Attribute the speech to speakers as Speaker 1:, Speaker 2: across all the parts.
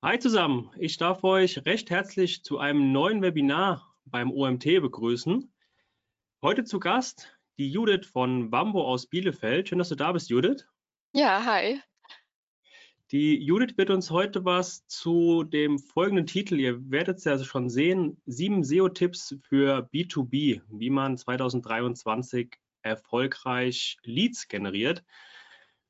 Speaker 1: Hi zusammen, ich darf euch recht herzlich zu einem neuen Webinar beim OMT begrüßen. Heute zu Gast die Judith von Bambo aus Bielefeld. Schön, dass du da bist, Judith.
Speaker 2: Ja, hi.
Speaker 1: Die Judith wird uns heute was zu dem folgenden Titel, ihr werdet es ja schon sehen, sieben SEO-Tipps für B2B, wie man 2023 erfolgreich Leads generiert.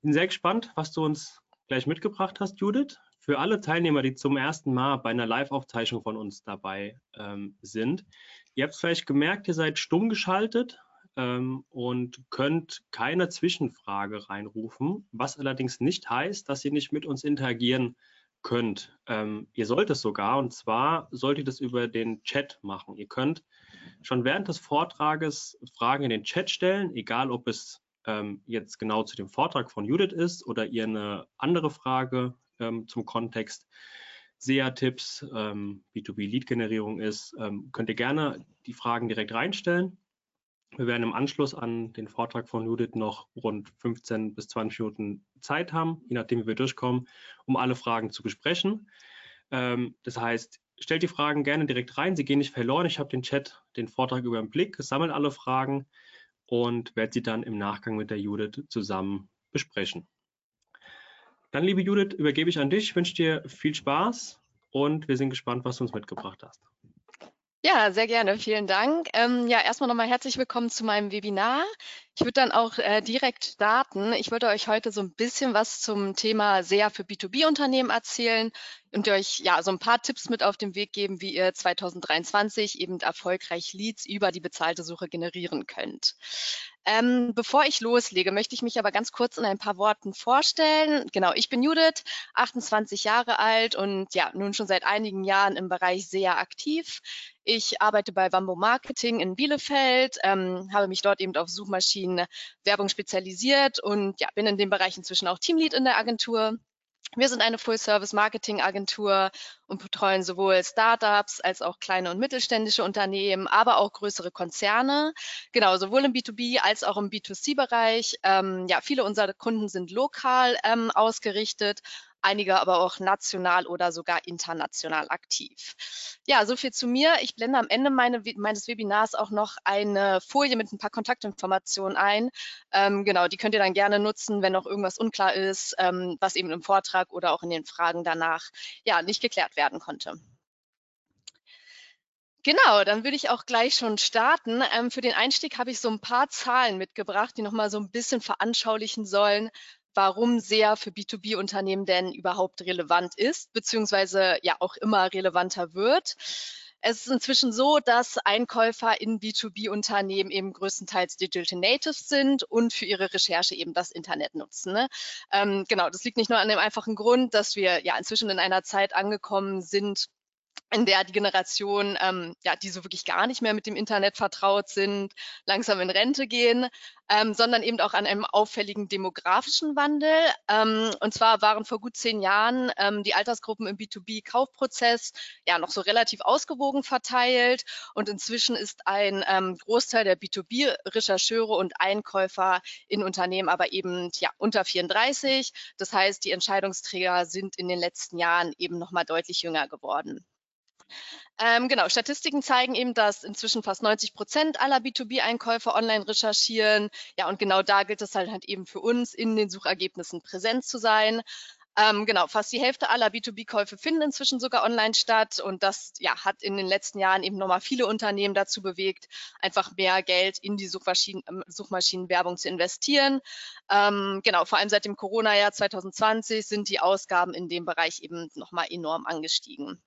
Speaker 1: Bin sehr gespannt, was du uns gleich mitgebracht hast, Judith. Für alle Teilnehmer, die zum ersten Mal bei einer Live-Aufzeichnung von uns dabei ähm, sind, ihr habt es vielleicht gemerkt, ihr seid stumm geschaltet ähm, und könnt keine Zwischenfrage reinrufen, was allerdings nicht heißt, dass ihr nicht mit uns interagieren könnt. Ähm, ihr sollt es sogar, und zwar sollt ihr das über den Chat machen. Ihr könnt schon während des Vortrages Fragen in den Chat stellen, egal ob es ähm, jetzt genau zu dem Vortrag von Judith ist oder ihr eine andere Frage ähm, zum Kontext SEA-Tipps, ähm, B2B-Lead-Generierung ist, ähm, könnt ihr gerne die Fragen direkt reinstellen. Wir werden im Anschluss an den Vortrag von Judith noch rund 15 bis 20 Minuten Zeit haben, je nachdem, wie wir durchkommen, um alle Fragen zu besprechen. Ähm, das heißt, stellt die Fragen gerne direkt rein. Sie gehen nicht verloren. Ich habe den Chat, den Vortrag über den Blick, sammle alle Fragen und werde sie dann im Nachgang mit der Judith zusammen besprechen. Dann, liebe Judith, übergebe ich an dich. Ich wünsche dir viel Spaß und wir sind gespannt, was du uns mitgebracht hast.
Speaker 2: Ja, sehr gerne. Vielen Dank. Ähm, ja, erstmal nochmal herzlich willkommen zu meinem Webinar. Ich würde dann auch äh, direkt starten. Ich würde euch heute so ein bisschen was zum Thema SEA für B2B-Unternehmen erzählen und euch ja so ein paar Tipps mit auf den Weg geben, wie ihr 2023 eben erfolgreich Leads über die bezahlte Suche generieren könnt. Ähm, bevor ich loslege, möchte ich mich aber ganz kurz in ein paar Worten vorstellen. Genau, ich bin Judith, 28 Jahre alt und ja, nun schon seit einigen Jahren im Bereich SEA aktiv. Ich arbeite bei Wambo Marketing in Bielefeld, ähm, habe mich dort eben auf Suchmaschinen Werbung spezialisiert und ja, bin in dem Bereich inzwischen auch Teamlead in der Agentur. Wir sind eine Full-Service-Marketing-Agentur und betreuen sowohl Startups als auch kleine und mittelständische Unternehmen, aber auch größere Konzerne. Genau, sowohl im B2B als auch im B2C-Bereich. Ähm, ja, viele unserer Kunden sind lokal ähm, ausgerichtet, einige aber auch national oder sogar international aktiv. Ja, so viel zu mir. Ich blende am Ende meine, meines Webinars auch noch eine Folie mit ein paar Kontaktinformationen ein. Ähm, genau, die könnt ihr dann gerne nutzen, wenn noch irgendwas unklar ist, ähm, was eben im Vortrag oder auch in den Fragen danach ja nicht geklärt werden konnte. Genau, dann würde ich auch gleich schon starten. Ähm, für den Einstieg habe ich so ein paar Zahlen mitgebracht, die nochmal so ein bisschen veranschaulichen sollen, warum SEA für B2B-Unternehmen denn überhaupt relevant ist, beziehungsweise ja auch immer relevanter wird. Es ist inzwischen so, dass Einkäufer in B2B-Unternehmen eben größtenteils Digital Natives sind und für ihre Recherche eben das Internet nutzen. Ne? Ähm, genau, das liegt nicht nur an dem einfachen Grund, dass wir ja inzwischen in einer Zeit angekommen sind, in der die Generation, ähm, ja, die so wirklich gar nicht mehr mit dem Internet vertraut sind, langsam in Rente gehen, ähm, sondern eben auch an einem auffälligen demografischen Wandel. Ähm, und zwar waren vor gut zehn Jahren ähm, die Altersgruppen im B2B-Kaufprozess ja noch so relativ ausgewogen verteilt und inzwischen ist ein ähm, Großteil der B2B-Rechercheure und Einkäufer in Unternehmen aber eben ja unter 34. Das heißt, die Entscheidungsträger sind in den letzten Jahren eben noch mal deutlich jünger geworden. Ähm, genau, Statistiken zeigen eben, dass inzwischen fast 90 Prozent aller B2B-Einkäufer online recherchieren. Ja, und genau da gilt es halt, halt eben für uns, in den Suchergebnissen präsent zu sein. Ähm, genau, fast die Hälfte aller B2B-Käufe finden inzwischen sogar online statt und das ja, hat in den letzten Jahren eben nochmal viele Unternehmen dazu bewegt, einfach mehr Geld in die Suchmaschinen, ähm, Suchmaschinenwerbung zu investieren. Ähm, genau, vor allem seit dem Corona-Jahr 2020 sind die Ausgaben in dem Bereich eben nochmal enorm angestiegen.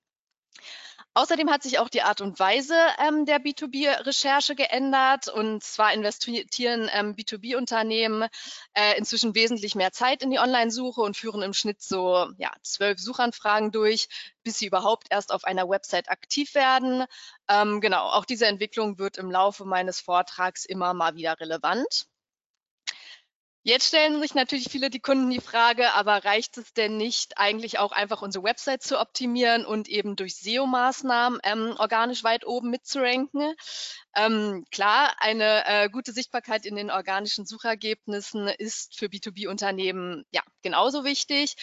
Speaker 2: Außerdem hat sich auch die Art und Weise ähm, der B2B-Recherche geändert. Und zwar investieren ähm, B2B-Unternehmen äh, inzwischen wesentlich mehr Zeit in die Online-Suche und führen im Schnitt so ja, zwölf Suchanfragen durch, bis sie überhaupt erst auf einer Website aktiv werden. Ähm, genau, auch diese Entwicklung wird im Laufe meines Vortrags immer mal wieder relevant. Jetzt stellen sich natürlich viele die Kunden die Frage, aber reicht es denn nicht eigentlich auch einfach unsere Website zu optimieren und eben durch SEO-Maßnahmen ähm, organisch weit oben mitzuranken? Ähm, klar, eine äh, gute Sichtbarkeit in den organischen Suchergebnissen ist für B2B-Unternehmen ja genauso wichtig.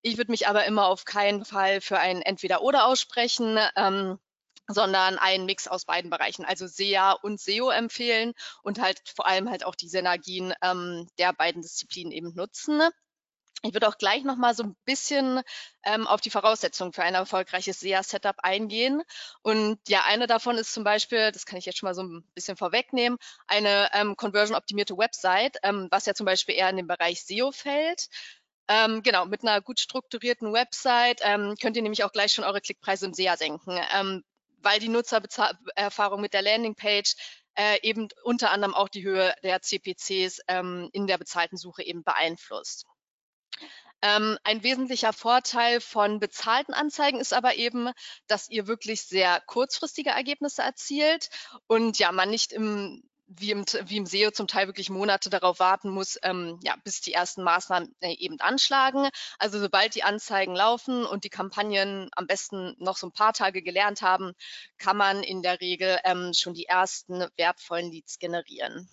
Speaker 2: Ich würde mich aber immer auf keinen Fall für ein Entweder-Oder aussprechen. Ähm, sondern einen Mix aus beiden Bereichen, also SEA und SEO empfehlen und halt vor allem halt auch die Synergien ähm, der beiden Disziplinen eben nutzen. Ich würde auch gleich noch mal so ein bisschen ähm, auf die Voraussetzungen für ein erfolgreiches SEA-Setup eingehen. Und ja, eine davon ist zum Beispiel, das kann ich jetzt schon mal so ein bisschen vorwegnehmen, eine ähm, conversion-optimierte Website, ähm, was ja zum Beispiel eher in den Bereich SEO fällt. Ähm, genau, mit einer gut strukturierten Website ähm, könnt ihr nämlich auch gleich schon eure Klickpreise im SEA senken, ähm, weil die Nutzererfahrung mit der Landingpage äh, eben unter anderem auch die Höhe der CPCs ähm, in der bezahlten Suche eben beeinflusst. Ähm, ein wesentlicher Vorteil von bezahlten Anzeigen ist aber eben, dass ihr wirklich sehr kurzfristige Ergebnisse erzielt und ja, man nicht im wie im, wie im SEO zum Teil wirklich Monate darauf warten muss, ähm, ja, bis die ersten Maßnahmen äh, eben anschlagen. Also sobald die Anzeigen laufen und die Kampagnen am besten noch so ein paar Tage gelernt haben, kann man in der Regel ähm, schon die ersten wertvollen Leads generieren.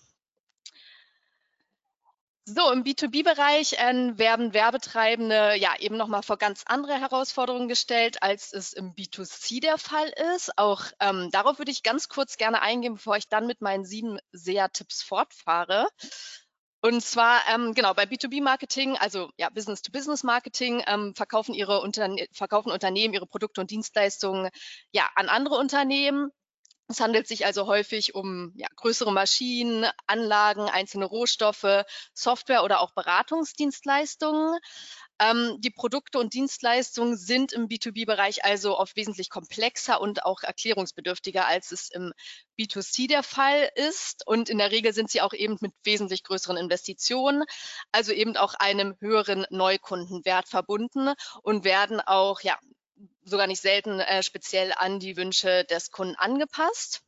Speaker 2: So, im B2B-Bereich äh, werden Werbetreibende ja eben nochmal vor ganz andere Herausforderungen gestellt, als es im B2C der Fall ist. Auch ähm, darauf würde ich ganz kurz gerne eingehen, bevor ich dann mit meinen sieben SEA-Tipps fortfahre. Und zwar, ähm, genau, bei B2B-Marketing, also ja, Business-to-Business-Marketing, ähm, verkaufen, ihre Unterne verkaufen Unternehmen ihre Produkte und Dienstleistungen ja an andere Unternehmen es handelt sich also häufig um ja, größere Maschinen, Anlagen, einzelne Rohstoffe, Software oder auch Beratungsdienstleistungen. Ähm, die Produkte und Dienstleistungen sind im B2B-Bereich also oft wesentlich komplexer und auch erklärungsbedürftiger, als es im B2C der Fall ist. Und in der Regel sind sie auch eben mit wesentlich größeren Investitionen, also eben auch einem höheren Neukundenwert verbunden und werden auch ja, sogar nicht selten äh, speziell an die Wünsche des Kunden angepasst.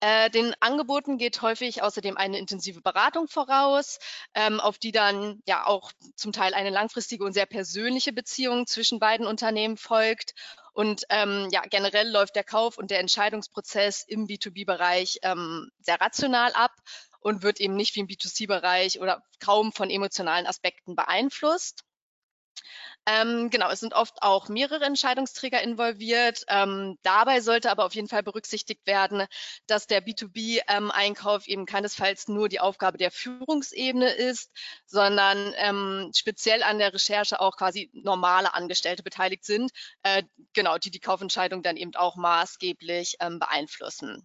Speaker 2: Äh, den Angeboten geht häufig außerdem eine intensive Beratung voraus, ähm, auf die dann ja auch zum Teil eine langfristige und sehr persönliche Beziehung zwischen beiden Unternehmen folgt. Und ähm, ja, generell läuft der Kauf und der Entscheidungsprozess im B2B-Bereich ähm, sehr rational ab und wird eben nicht wie im B2C-Bereich oder kaum von emotionalen Aspekten beeinflusst. Ähm, genau, es sind oft auch mehrere Entscheidungsträger involviert. Ähm, dabei sollte aber auf jeden Fall berücksichtigt werden, dass der B2B-Einkauf ähm, eben keinesfalls nur die Aufgabe der Führungsebene ist, sondern ähm, speziell an der Recherche auch quasi normale Angestellte beteiligt sind, äh, genau, die die Kaufentscheidung dann eben auch maßgeblich ähm, beeinflussen.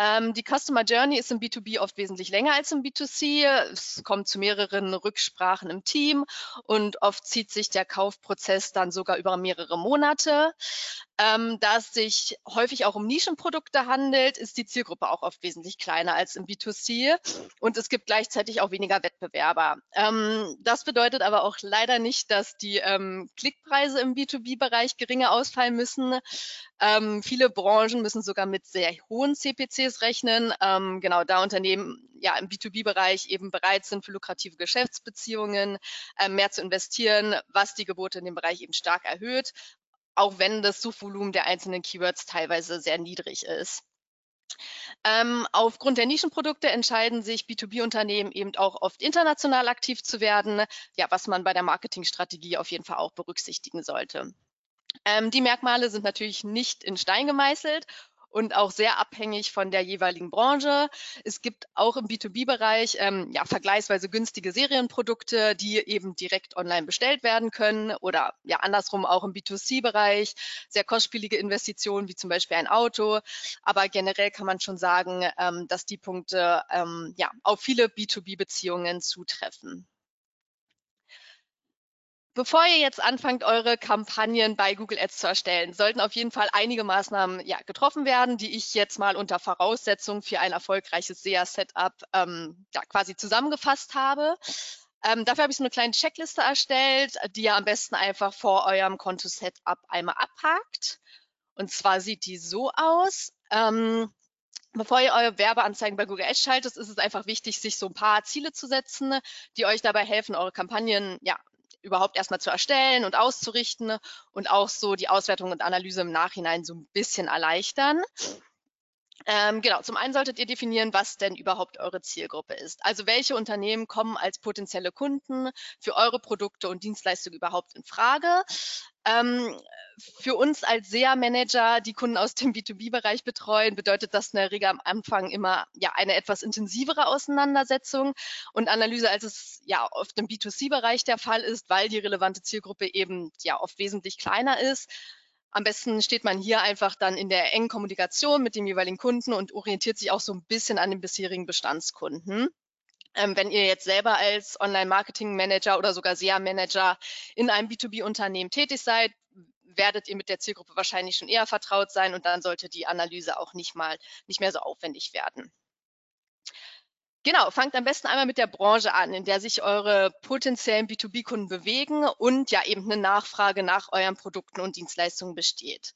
Speaker 2: Ähm, die Customer Journey ist im B2B oft wesentlich länger als im B2C. Es kommt zu mehreren Rücksprachen im Team und oft zieht sich der Kaufprozess dann sogar über mehrere Monate. Ähm, da es sich häufig auch um Nischenprodukte handelt, ist die Zielgruppe auch oft wesentlich kleiner als im B2C und es gibt gleichzeitig auch weniger Wettbewerber. Ähm, das bedeutet aber auch leider nicht, dass die ähm, Klickpreise im B2B-Bereich geringer ausfallen müssen. Ähm, viele Branchen müssen sogar mit sehr hohen CPCs rechnen. Ähm, genau, da Unternehmen ja im B2B-Bereich eben bereit sind, für lukrative Geschäftsbeziehungen äh, mehr zu investieren, was die Gebote in dem Bereich eben stark erhöht, auch wenn das Suchvolumen der einzelnen Keywords teilweise sehr niedrig ist. Ähm, aufgrund der Nischenprodukte entscheiden sich B2B-Unternehmen eben auch oft international aktiv zu werden, ja, was man bei der Marketingstrategie auf jeden Fall auch berücksichtigen sollte. Ähm, die Merkmale sind natürlich nicht in Stein gemeißelt und auch sehr abhängig von der jeweiligen Branche. Es gibt auch im B2B-Bereich ähm, ja, vergleichsweise günstige Serienprodukte, die eben direkt online bestellt werden können oder ja andersrum auch im B2C-Bereich sehr kostspielige Investitionen wie zum Beispiel ein Auto. Aber generell kann man schon sagen, ähm, dass die Punkte ähm, ja auf viele B2B-Beziehungen zutreffen. Bevor ihr jetzt anfangt, eure Kampagnen bei Google Ads zu erstellen, sollten auf jeden Fall einige Maßnahmen ja, getroffen werden, die ich jetzt mal unter Voraussetzung für ein erfolgreiches SEA-Setup ähm, ja, quasi zusammengefasst habe. Ähm, dafür habe ich so eine kleine Checkliste erstellt, die ihr am besten einfach vor eurem Konto-Setup einmal abhakt. Und zwar sieht die so aus. Ähm, Bevor ihr eure Werbeanzeigen bei Google Ads schaltet, ist es einfach wichtig, sich so ein paar Ziele zu setzen, die euch dabei helfen, eure Kampagnen ja, überhaupt erstmal zu erstellen und auszurichten und auch so die Auswertung und Analyse im Nachhinein so ein bisschen erleichtern. Ähm, genau, zum einen solltet ihr definieren, was denn überhaupt eure Zielgruppe ist. Also welche Unternehmen kommen als potenzielle Kunden für eure Produkte und Dienstleistungen überhaupt in Frage. Ähm, für uns als SEA-Manager, die Kunden aus dem B2B-Bereich betreuen, bedeutet das in der Regel am Anfang immer ja eine etwas intensivere Auseinandersetzung und Analyse, als es ja oft im B2C-Bereich der Fall ist, weil die relevante Zielgruppe eben ja oft wesentlich kleiner ist. Am besten steht man hier einfach dann in der engen Kommunikation mit dem jeweiligen Kunden und orientiert sich auch so ein bisschen an den bisherigen Bestandskunden. Ähm, wenn ihr jetzt selber als Online-Marketing-Manager oder sogar SEA-Manager in einem B2B-Unternehmen tätig seid, werdet ihr mit der Zielgruppe wahrscheinlich schon eher vertraut sein und dann sollte die Analyse auch nicht mal nicht mehr so aufwendig werden. Genau, fangt am besten einmal mit der Branche an, in der sich eure potenziellen B2B-Kunden bewegen und ja eben eine Nachfrage nach euren Produkten und Dienstleistungen besteht.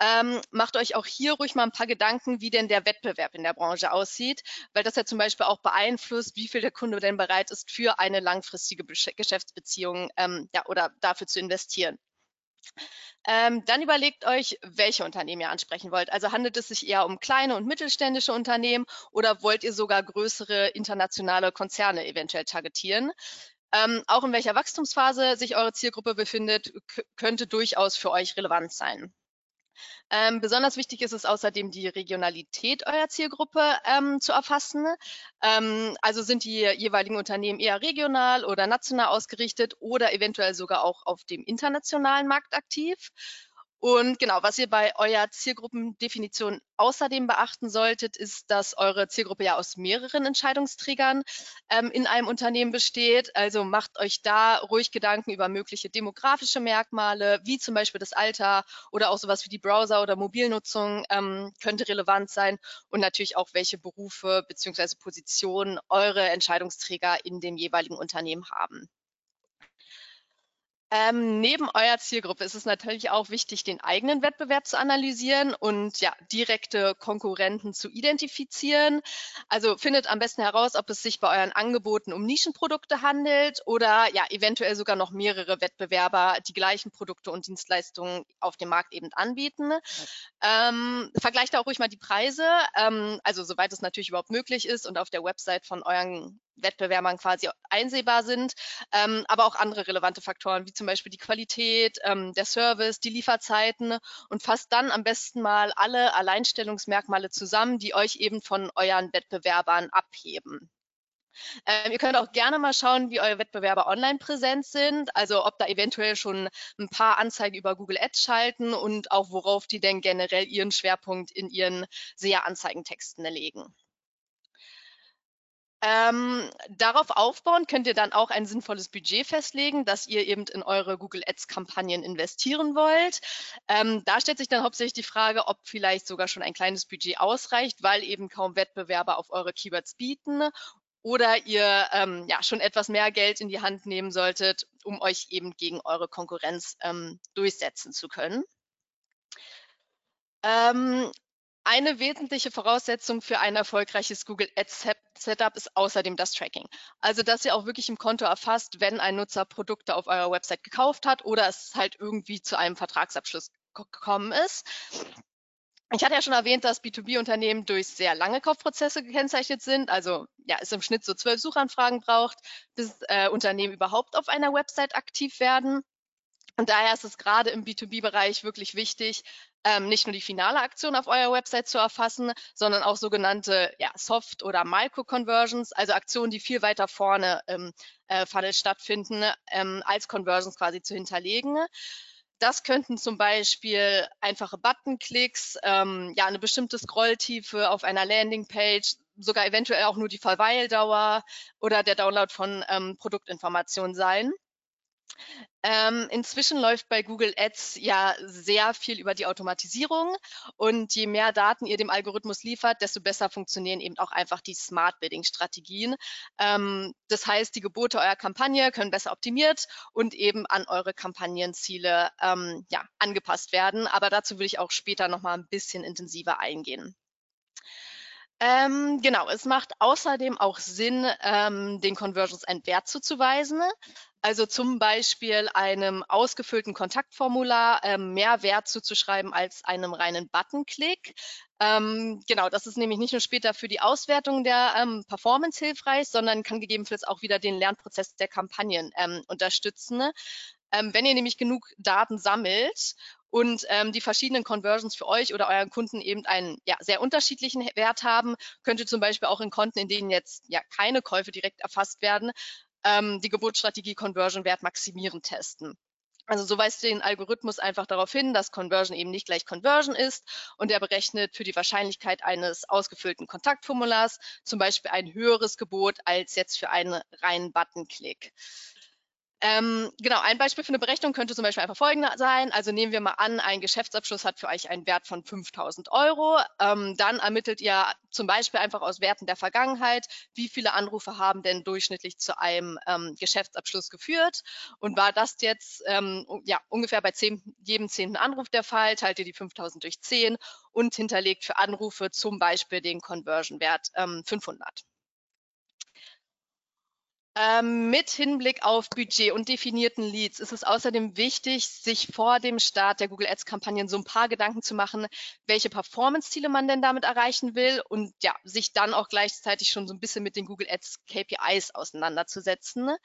Speaker 2: Ähm, macht euch auch hier ruhig mal ein paar Gedanken, wie denn der Wettbewerb in der Branche aussieht, weil das ja zum Beispiel auch beeinflusst, wie viel der Kunde denn bereit ist, für eine langfristige Geschäftsbeziehung ähm, ja, oder dafür zu investieren. Ähm, dann überlegt euch, welche Unternehmen ihr ansprechen wollt. Also handelt es sich eher um kleine und mittelständische Unternehmen oder wollt ihr sogar größere internationale Konzerne eventuell targetieren? Ähm, auch in welcher Wachstumsphase sich eure Zielgruppe befindet, könnte durchaus für euch relevant sein. Ähm, besonders wichtig ist es außerdem, die Regionalität eurer Zielgruppe ähm, zu erfassen. Ähm, also sind die jeweiligen Unternehmen eher regional oder national ausgerichtet oder eventuell sogar auch auf dem internationalen Markt aktiv. Und genau, was ihr bei eurer Zielgruppendefinition außerdem beachten solltet, ist, dass eure Zielgruppe ja aus mehreren Entscheidungsträgern ähm, in einem Unternehmen besteht. Also macht euch da ruhig Gedanken über mögliche demografische Merkmale, wie zum Beispiel das Alter oder auch sowas wie die Browser- oder Mobilnutzung ähm, könnte relevant sein und natürlich auch, welche Berufe bzw. Positionen eure Entscheidungsträger in dem jeweiligen Unternehmen haben. Ähm, neben eurer Zielgruppe ist es natürlich auch wichtig, den eigenen Wettbewerb zu analysieren und ja, direkte Konkurrenten zu identifizieren. Also findet am besten heraus, ob es sich bei euren Angeboten um Nischenprodukte handelt oder ja, eventuell sogar noch mehrere Wettbewerber die gleichen Produkte und Dienstleistungen auf dem Markt eben anbieten. Ähm, vergleicht auch ruhig mal die Preise, ähm, also soweit es natürlich überhaupt möglich ist und auf der Website von euren Wettbewerbern quasi einsehbar sind, ähm, aber auch andere relevante Faktoren, wie zum Beispiel die Qualität, ähm, der Service, die Lieferzeiten und fasst dann am besten mal alle Alleinstellungsmerkmale zusammen, die euch eben von euren Wettbewerbern abheben. Ähm, ihr könnt auch gerne mal schauen, wie eure Wettbewerber online präsent sind, also ob da eventuell schon ein paar Anzeigen über Google Ads schalten und auch worauf die denn generell ihren Schwerpunkt in ihren SEA-Anzeigentexten legen. Ähm, darauf aufbauen könnt ihr dann auch ein sinnvolles Budget festlegen, das ihr eben in eure Google Ads Kampagnen investieren wollt. Ähm, da stellt sich dann hauptsächlich die Frage, ob vielleicht sogar schon ein kleines Budget ausreicht, weil eben kaum Wettbewerber auf eure Keywords bieten oder ihr ähm, ja schon etwas mehr Geld in die Hand nehmen solltet, um euch eben gegen eure Konkurrenz ähm, durchsetzen zu können. Ähm, eine wesentliche Voraussetzung für ein erfolgreiches Google Ads Setup ist außerdem das Tracking. Also, dass ihr auch wirklich im Konto erfasst, wenn ein Nutzer Produkte auf eurer Website gekauft hat oder es halt irgendwie zu einem Vertragsabschluss gekommen ist. Ich hatte ja schon erwähnt, dass B2B-Unternehmen durch sehr lange Kaufprozesse gekennzeichnet sind. Also ja, es im Schnitt so zwölf Suchanfragen braucht, bis äh, Unternehmen überhaupt auf einer Website aktiv werden. Und daher ist es gerade im B2B-Bereich wirklich wichtig, ähm, nicht nur die finale Aktion auf eurer Website zu erfassen, sondern auch sogenannte ja, Soft- oder Micro-Conversions, also Aktionen, die viel weiter vorne im äh, Funnel stattfinden, ähm, als Conversions quasi zu hinterlegen. Das könnten zum Beispiel einfache Buttonklicks, ähm, ja, eine bestimmte Scrolltiefe auf einer Landingpage, sogar eventuell auch nur die Verweildauer oder der Download von ähm, Produktinformationen sein. Ähm, inzwischen läuft bei Google Ads ja sehr viel über die Automatisierung und je mehr Daten ihr dem Algorithmus liefert, desto besser funktionieren eben auch einfach die Smart Bidding Strategien. Ähm, das heißt, die Gebote eurer Kampagne können besser optimiert und eben an eure Kampagnenziele ähm, ja, angepasst werden. Aber dazu will ich auch später noch mal ein bisschen intensiver eingehen. Ähm, genau, es macht außerdem auch Sinn, ähm, den Conversions einen Wert zuzuweisen. Also zum Beispiel einem ausgefüllten Kontaktformular ähm, mehr Wert zuzuschreiben als einem reinen Buttonklick. Ähm, genau, das ist nämlich nicht nur später für die Auswertung der ähm, Performance hilfreich, sondern kann gegebenenfalls auch wieder den Lernprozess der Kampagnen ähm, unterstützen. Ähm, wenn ihr nämlich genug Daten sammelt und ähm, die verschiedenen Conversions für euch oder euren Kunden eben einen ja, sehr unterschiedlichen Wert haben, könnt ihr zum Beispiel auch in Konten, in denen jetzt ja keine Käufe direkt erfasst werden, ähm, die Geburtsstrategie Conversion Wert maximieren testen. Also so weist den Algorithmus einfach darauf hin, dass Conversion eben nicht gleich Conversion ist und er berechnet für die Wahrscheinlichkeit eines ausgefüllten Kontaktformulars zum Beispiel ein höheres Gebot als jetzt für einen reinen Buttonklick. Ähm, genau, ein Beispiel für eine Berechnung könnte zum Beispiel einfach folgender sein. Also nehmen wir mal an, ein Geschäftsabschluss hat für euch einen Wert von 5000 Euro. Ähm, dann ermittelt ihr zum Beispiel einfach aus Werten der Vergangenheit, wie viele Anrufe haben denn durchschnittlich zu einem ähm, Geschäftsabschluss geführt. Und war das jetzt ähm, ja, ungefähr bei zehn, jedem zehnten Anruf der Fall, teilt ihr die 5000 durch 10 und hinterlegt für Anrufe zum Beispiel den Conversion-Wert 500. Ähm, mit Hinblick auf Budget und definierten Leads ist es außerdem wichtig, sich vor dem Start der Google Ads-Kampagnen so ein paar Gedanken zu machen, welche Performance-Ziele man denn damit erreichen will und ja, sich dann auch gleichzeitig schon so ein bisschen mit den Google Ads KPIs auseinanderzusetzen.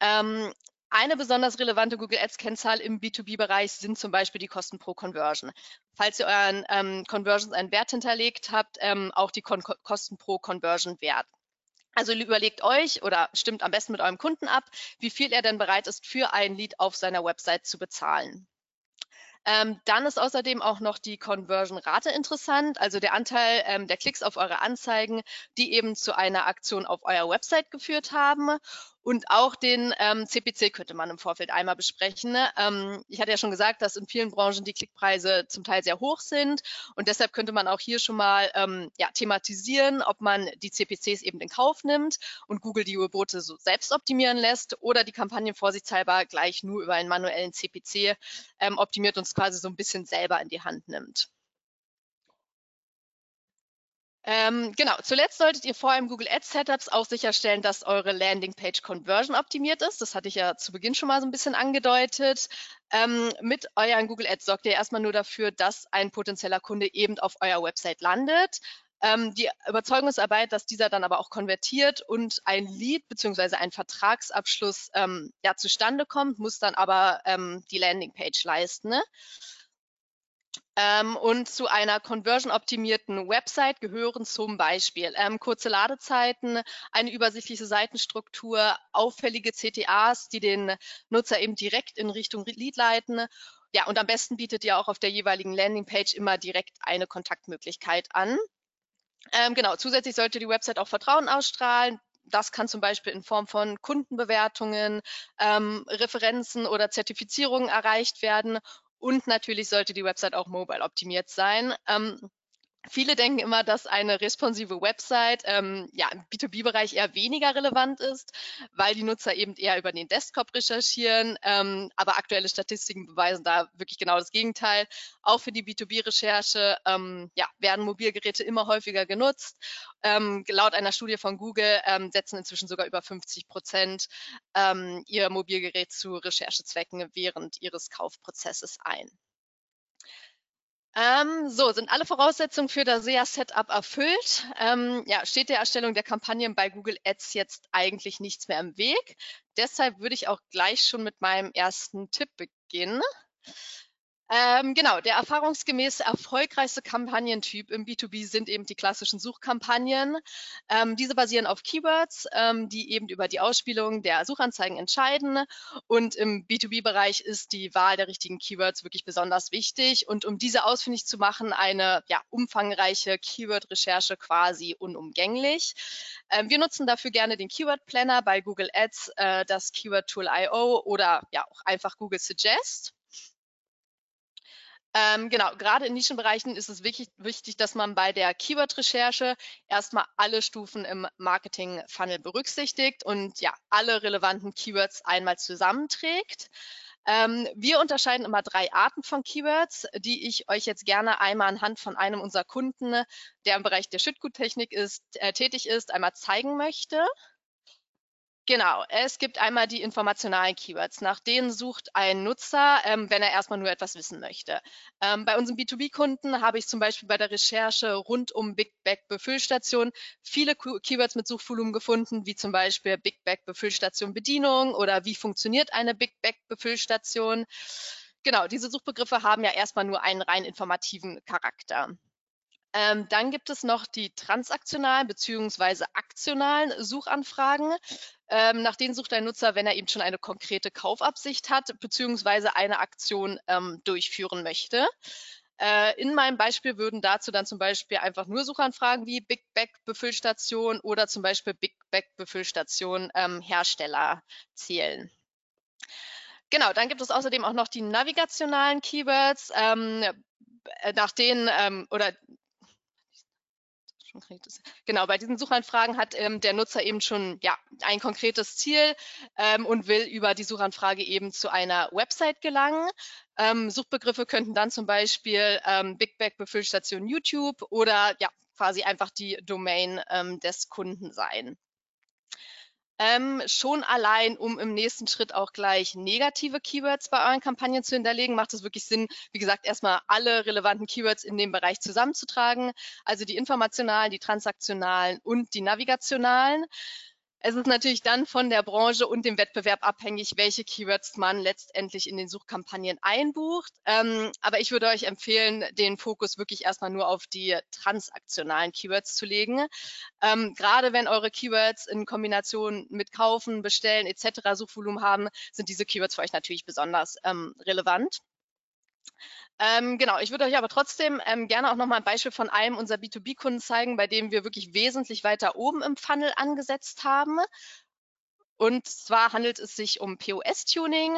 Speaker 2: Ähm, eine besonders relevante Google Ads-Kennzahl im B2B-Bereich sind zum Beispiel die Kosten pro Conversion. Falls ihr euren ähm, Conversions einen Wert hinterlegt habt, ähm, auch die Kon Kosten pro Conversion Wert. Also überlegt euch oder stimmt am besten mit eurem Kunden ab, wie viel er denn bereit ist, für ein Lead auf seiner Website zu bezahlen. Ähm, dann ist außerdem auch noch die Conversion-Rate interessant, also der Anteil ähm, der Klicks auf eure Anzeigen, die eben zu einer Aktion auf eurer Website geführt haben. Und auch den ähm, CPC könnte man im Vorfeld einmal besprechen. Ne? Ähm, ich hatte ja schon gesagt, dass in vielen Branchen die Klickpreise zum Teil sehr hoch sind. Und deshalb könnte man auch hier schon mal ähm, ja, thematisieren, ob man die CPCs eben in Kauf nimmt und Google die Gebote so selbst optimieren lässt oder die Kampagnen vorsichtshalber gleich nur über einen manuellen CPC ähm, optimiert und es quasi so ein bisschen selber in die Hand nimmt. Ähm, genau, zuletzt solltet ihr vor allem Google Ads Setups auch sicherstellen, dass eure Landingpage Conversion optimiert ist. Das hatte ich ja zu Beginn schon mal so ein bisschen angedeutet. Ähm, mit euren Google Ads sorgt ihr erstmal nur dafür, dass ein potenzieller Kunde eben auf eurer Website landet. Ähm, die Überzeugungsarbeit, dass dieser dann aber auch konvertiert und ein Lead bzw. ein Vertragsabschluss ähm, ja, zustande kommt, muss dann aber ähm, die Landingpage leisten. Ne? Ähm, und zu einer conversion-optimierten Website gehören zum Beispiel ähm, kurze Ladezeiten, eine übersichtliche Seitenstruktur, auffällige CTAs, die den Nutzer eben direkt in Richtung Lead leiten. Ja, und am besten bietet ihr auch auf der jeweiligen Landingpage immer direkt eine Kontaktmöglichkeit an. Ähm, genau, zusätzlich sollte die Website auch Vertrauen ausstrahlen. Das kann zum Beispiel in Form von Kundenbewertungen, ähm, Referenzen oder Zertifizierungen erreicht werden und natürlich sollte die Website auch mobile optimiert sein. Ähm, Viele denken immer, dass eine responsive Website ähm, ja, im B2B-Bereich eher weniger relevant ist, weil die Nutzer eben eher über den Desktop recherchieren. Ähm, aber aktuelle Statistiken beweisen da wirklich genau das Gegenteil. Auch für die B2B-Recherche ähm, ja, werden Mobilgeräte immer häufiger genutzt. Ähm, laut einer Studie von Google ähm, setzen inzwischen sogar über 50 Prozent ähm, ihr Mobilgerät zu Recherchezwecken während ihres Kaufprozesses ein. Ähm, so, sind alle Voraussetzungen für das SEA-Setup erfüllt? Ähm, ja, steht der Erstellung der Kampagnen bei Google Ads jetzt eigentlich nichts mehr im Weg. Deshalb würde ich auch gleich schon mit meinem ersten Tipp beginnen. Ähm, genau, der erfahrungsgemäß erfolgreichste Kampagnentyp im B2B sind eben die klassischen Suchkampagnen. Ähm, diese basieren auf Keywords, ähm, die eben über die Ausspielung der Suchanzeigen entscheiden. Und im B2B-Bereich ist die Wahl der richtigen Keywords wirklich besonders wichtig. Und um diese ausfindig zu machen, eine ja, umfangreiche Keyword-Recherche quasi unumgänglich. Ähm, wir nutzen dafür gerne den Keyword Planner bei Google Ads, äh, das Keyword Tool IO oder ja auch einfach Google Suggest. Ähm, genau, gerade in Nischenbereichen ist es wirklich wichtig, dass man bei der Keyword-Recherche erstmal alle Stufen im Marketing-Funnel berücksichtigt und ja, alle relevanten Keywords einmal zusammenträgt. Ähm, wir unterscheiden immer drei Arten von Keywords, die ich euch jetzt gerne einmal anhand von einem unserer Kunden, der im Bereich der Schüttguttechnik ist, äh, tätig ist, einmal zeigen möchte. Genau, es gibt einmal die informationalen Keywords. Nach denen sucht ein Nutzer, ähm, wenn er erstmal nur etwas wissen möchte. Ähm, bei unseren B2B-Kunden habe ich zum Beispiel bei der Recherche rund um Big Bag Befüllstation viele Keywords mit Suchvolumen gefunden, wie zum Beispiel Big Bag Befüllstation Bedienung oder wie funktioniert eine Big Bag Befüllstation. Genau, diese Suchbegriffe haben ja erstmal nur einen rein informativen Charakter. Ähm, dann gibt es noch die transaktionalen bzw. aktionalen Suchanfragen. Ähm, nach denen sucht ein Nutzer, wenn er eben schon eine konkrete Kaufabsicht hat bzw. eine Aktion ähm, durchführen möchte. Äh, in meinem Beispiel würden dazu dann zum Beispiel einfach nur Suchanfragen wie Big Bag Befüllstation oder zum Beispiel Big Bag Befüllstation ähm, Hersteller zählen. Genau, dann gibt es außerdem auch noch die navigationalen Keywords, ähm, äh, nach denen ähm, oder Genau, bei diesen Suchanfragen hat ähm, der Nutzer eben schon ja, ein konkretes Ziel ähm, und will über die Suchanfrage eben zu einer Website gelangen. Ähm, Suchbegriffe könnten dann zum Beispiel ähm, Big Bag Befüllstation YouTube oder ja, quasi einfach die Domain ähm, des Kunden sein. Ähm, schon allein, um im nächsten Schritt auch gleich negative Keywords bei euren Kampagnen zu hinterlegen, macht es wirklich Sinn, wie gesagt, erstmal alle relevanten Keywords in dem Bereich zusammenzutragen. Also die informationalen, die transaktionalen und die navigationalen. Es ist natürlich dann von der Branche und dem Wettbewerb abhängig, welche Keywords man letztendlich in den Suchkampagnen einbucht. Ähm, aber ich würde euch empfehlen, den Fokus wirklich erstmal nur auf die transaktionalen Keywords zu legen. Ähm, gerade wenn eure Keywords in Kombination mit Kaufen, Bestellen etc. Suchvolumen haben, sind diese Keywords für euch natürlich besonders ähm, relevant. Ähm, genau, ich würde euch aber trotzdem ähm, gerne auch nochmal ein Beispiel von einem unserer B2B-Kunden zeigen, bei dem wir wirklich wesentlich weiter oben im Funnel angesetzt haben. Und zwar handelt es sich um POS-Tuning.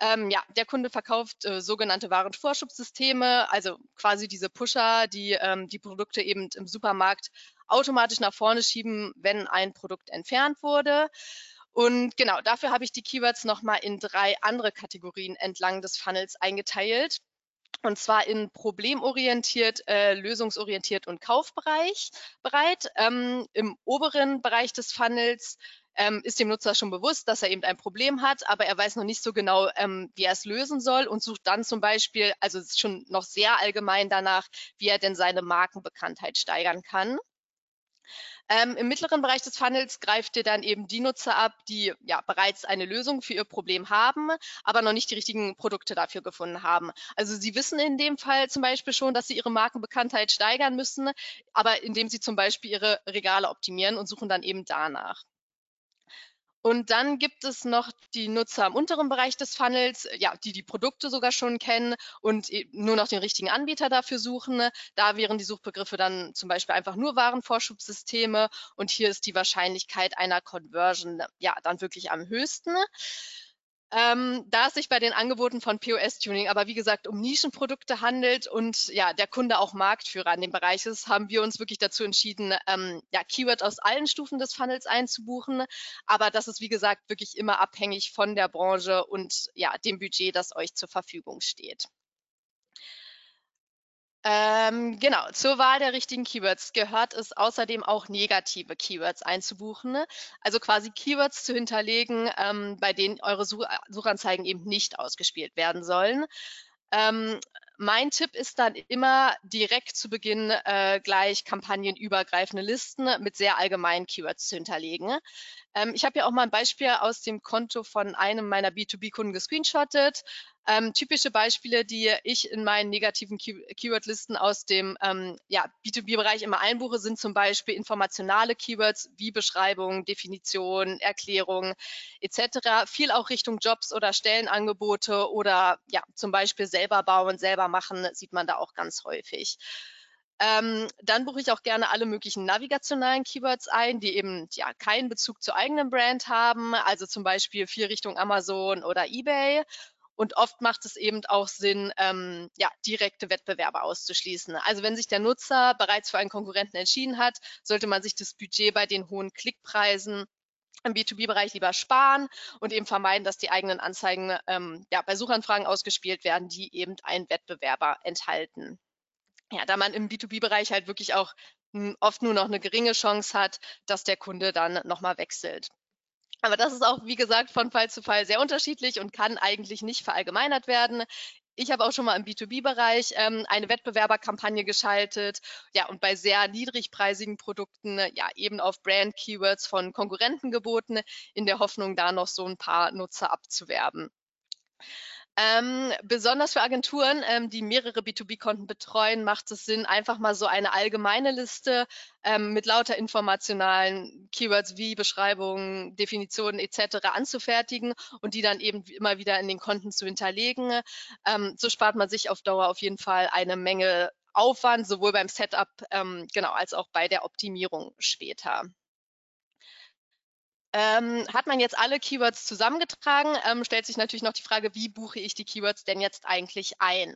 Speaker 2: Ähm, ja, der Kunde verkauft äh, sogenannte Warenvorschubssysteme, also quasi diese Pusher, die ähm, die Produkte eben im Supermarkt automatisch nach vorne schieben, wenn ein Produkt entfernt wurde. Und genau, dafür habe ich die Keywords nochmal in drei andere Kategorien entlang des Funnels eingeteilt und zwar in problemorientiert, äh, lösungsorientiert und kaufbereich bereit. Ähm, Im oberen Bereich des Funnels ähm, ist dem Nutzer schon bewusst, dass er eben ein Problem hat, aber er weiß noch nicht so genau, ähm, wie er es lösen soll und sucht dann zum Beispiel, also ist schon noch sehr allgemein danach, wie er denn seine Markenbekanntheit steigern kann. Ähm, Im mittleren Bereich des Funnels greift ihr dann eben die Nutzer ab, die ja bereits eine Lösung für ihr Problem haben, aber noch nicht die richtigen Produkte dafür gefunden haben. Also sie wissen in dem Fall zum Beispiel schon, dass sie ihre Markenbekanntheit steigern müssen, aber indem sie zum Beispiel ihre Regale optimieren und suchen dann eben danach. Und dann gibt es noch die Nutzer im unteren Bereich des Funnels, ja, die die Produkte sogar schon kennen und e, nur noch den richtigen Anbieter dafür suchen. Da wären die Suchbegriffe dann zum Beispiel einfach nur Warenvorschubssysteme und hier ist die Wahrscheinlichkeit einer Conversion ja dann wirklich am höchsten. Ähm, da es sich bei den Angeboten von POS Tuning aber wie gesagt um Nischenprodukte handelt und ja der Kunde auch Marktführer in dem Bereich ist, haben wir uns wirklich dazu entschieden, ähm, ja, Keyword aus allen Stufen des Funnels einzubuchen. Aber das ist wie gesagt wirklich immer abhängig von der Branche und ja dem Budget, das euch zur Verfügung steht. Ähm, genau, zur Wahl der richtigen Keywords gehört es außerdem auch negative Keywords einzubuchen, ne? also quasi Keywords zu hinterlegen, ähm, bei denen eure Such Suchanzeigen eben nicht ausgespielt werden sollen. Ähm, mein Tipp ist dann immer direkt zu Beginn äh, gleich kampagnenübergreifende Listen mit sehr allgemeinen Keywords zu hinterlegen. Ähm, ich habe ja auch mal ein Beispiel aus dem Konto von einem meiner B2B-Kunden gescreenshottet. Ähm, typische Beispiele, die ich in meinen negativen Key Keywordlisten aus dem ähm, ja, B2B-Bereich immer einbuche, sind zum Beispiel informationale Keywords wie Beschreibung, Definition, Erklärung etc. Viel auch Richtung Jobs oder Stellenangebote oder ja, zum Beispiel selber bauen, selber machen, sieht man da auch ganz häufig. Ähm, dann buche ich auch gerne alle möglichen navigationalen Keywords ein, die eben ja keinen Bezug zur eigenen Brand haben, also zum Beispiel viel Richtung Amazon oder eBay und oft macht es eben auch Sinn, ähm, ja, direkte Wettbewerber auszuschließen. Also wenn sich der Nutzer bereits für einen Konkurrenten entschieden hat, sollte man sich das Budget bei den hohen Klickpreisen im B2B-Bereich lieber sparen und eben vermeiden, dass die eigenen Anzeigen ähm, ja, bei Suchanfragen ausgespielt werden, die eben einen Wettbewerber enthalten. Ja, da man im B2B-Bereich halt wirklich auch hm, oft nur noch eine geringe Chance hat, dass der Kunde dann nochmal wechselt. Aber das ist auch, wie gesagt, von Fall zu Fall sehr unterschiedlich und kann eigentlich nicht verallgemeinert werden. Ich habe auch schon mal im B2B-Bereich ähm, eine Wettbewerberkampagne geschaltet, ja, und bei sehr niedrigpreisigen Produkten ja eben auf Brand-Keywords von Konkurrenten geboten, in der Hoffnung, da noch so ein paar Nutzer abzuwerben. Ähm, besonders für Agenturen, ähm, die mehrere B2B-Konten betreuen, macht es Sinn, einfach mal so eine allgemeine Liste ähm, mit lauter informationalen Keywords wie Beschreibungen, Definitionen etc. anzufertigen und die dann eben immer wieder in den Konten zu hinterlegen. Ähm, so spart man sich auf Dauer auf jeden Fall eine Menge Aufwand, sowohl beim Setup ähm, genau als auch bei der Optimierung später. Ähm, hat man jetzt alle Keywords zusammengetragen, ähm, stellt sich natürlich noch die Frage, wie buche ich die Keywords denn jetzt eigentlich ein?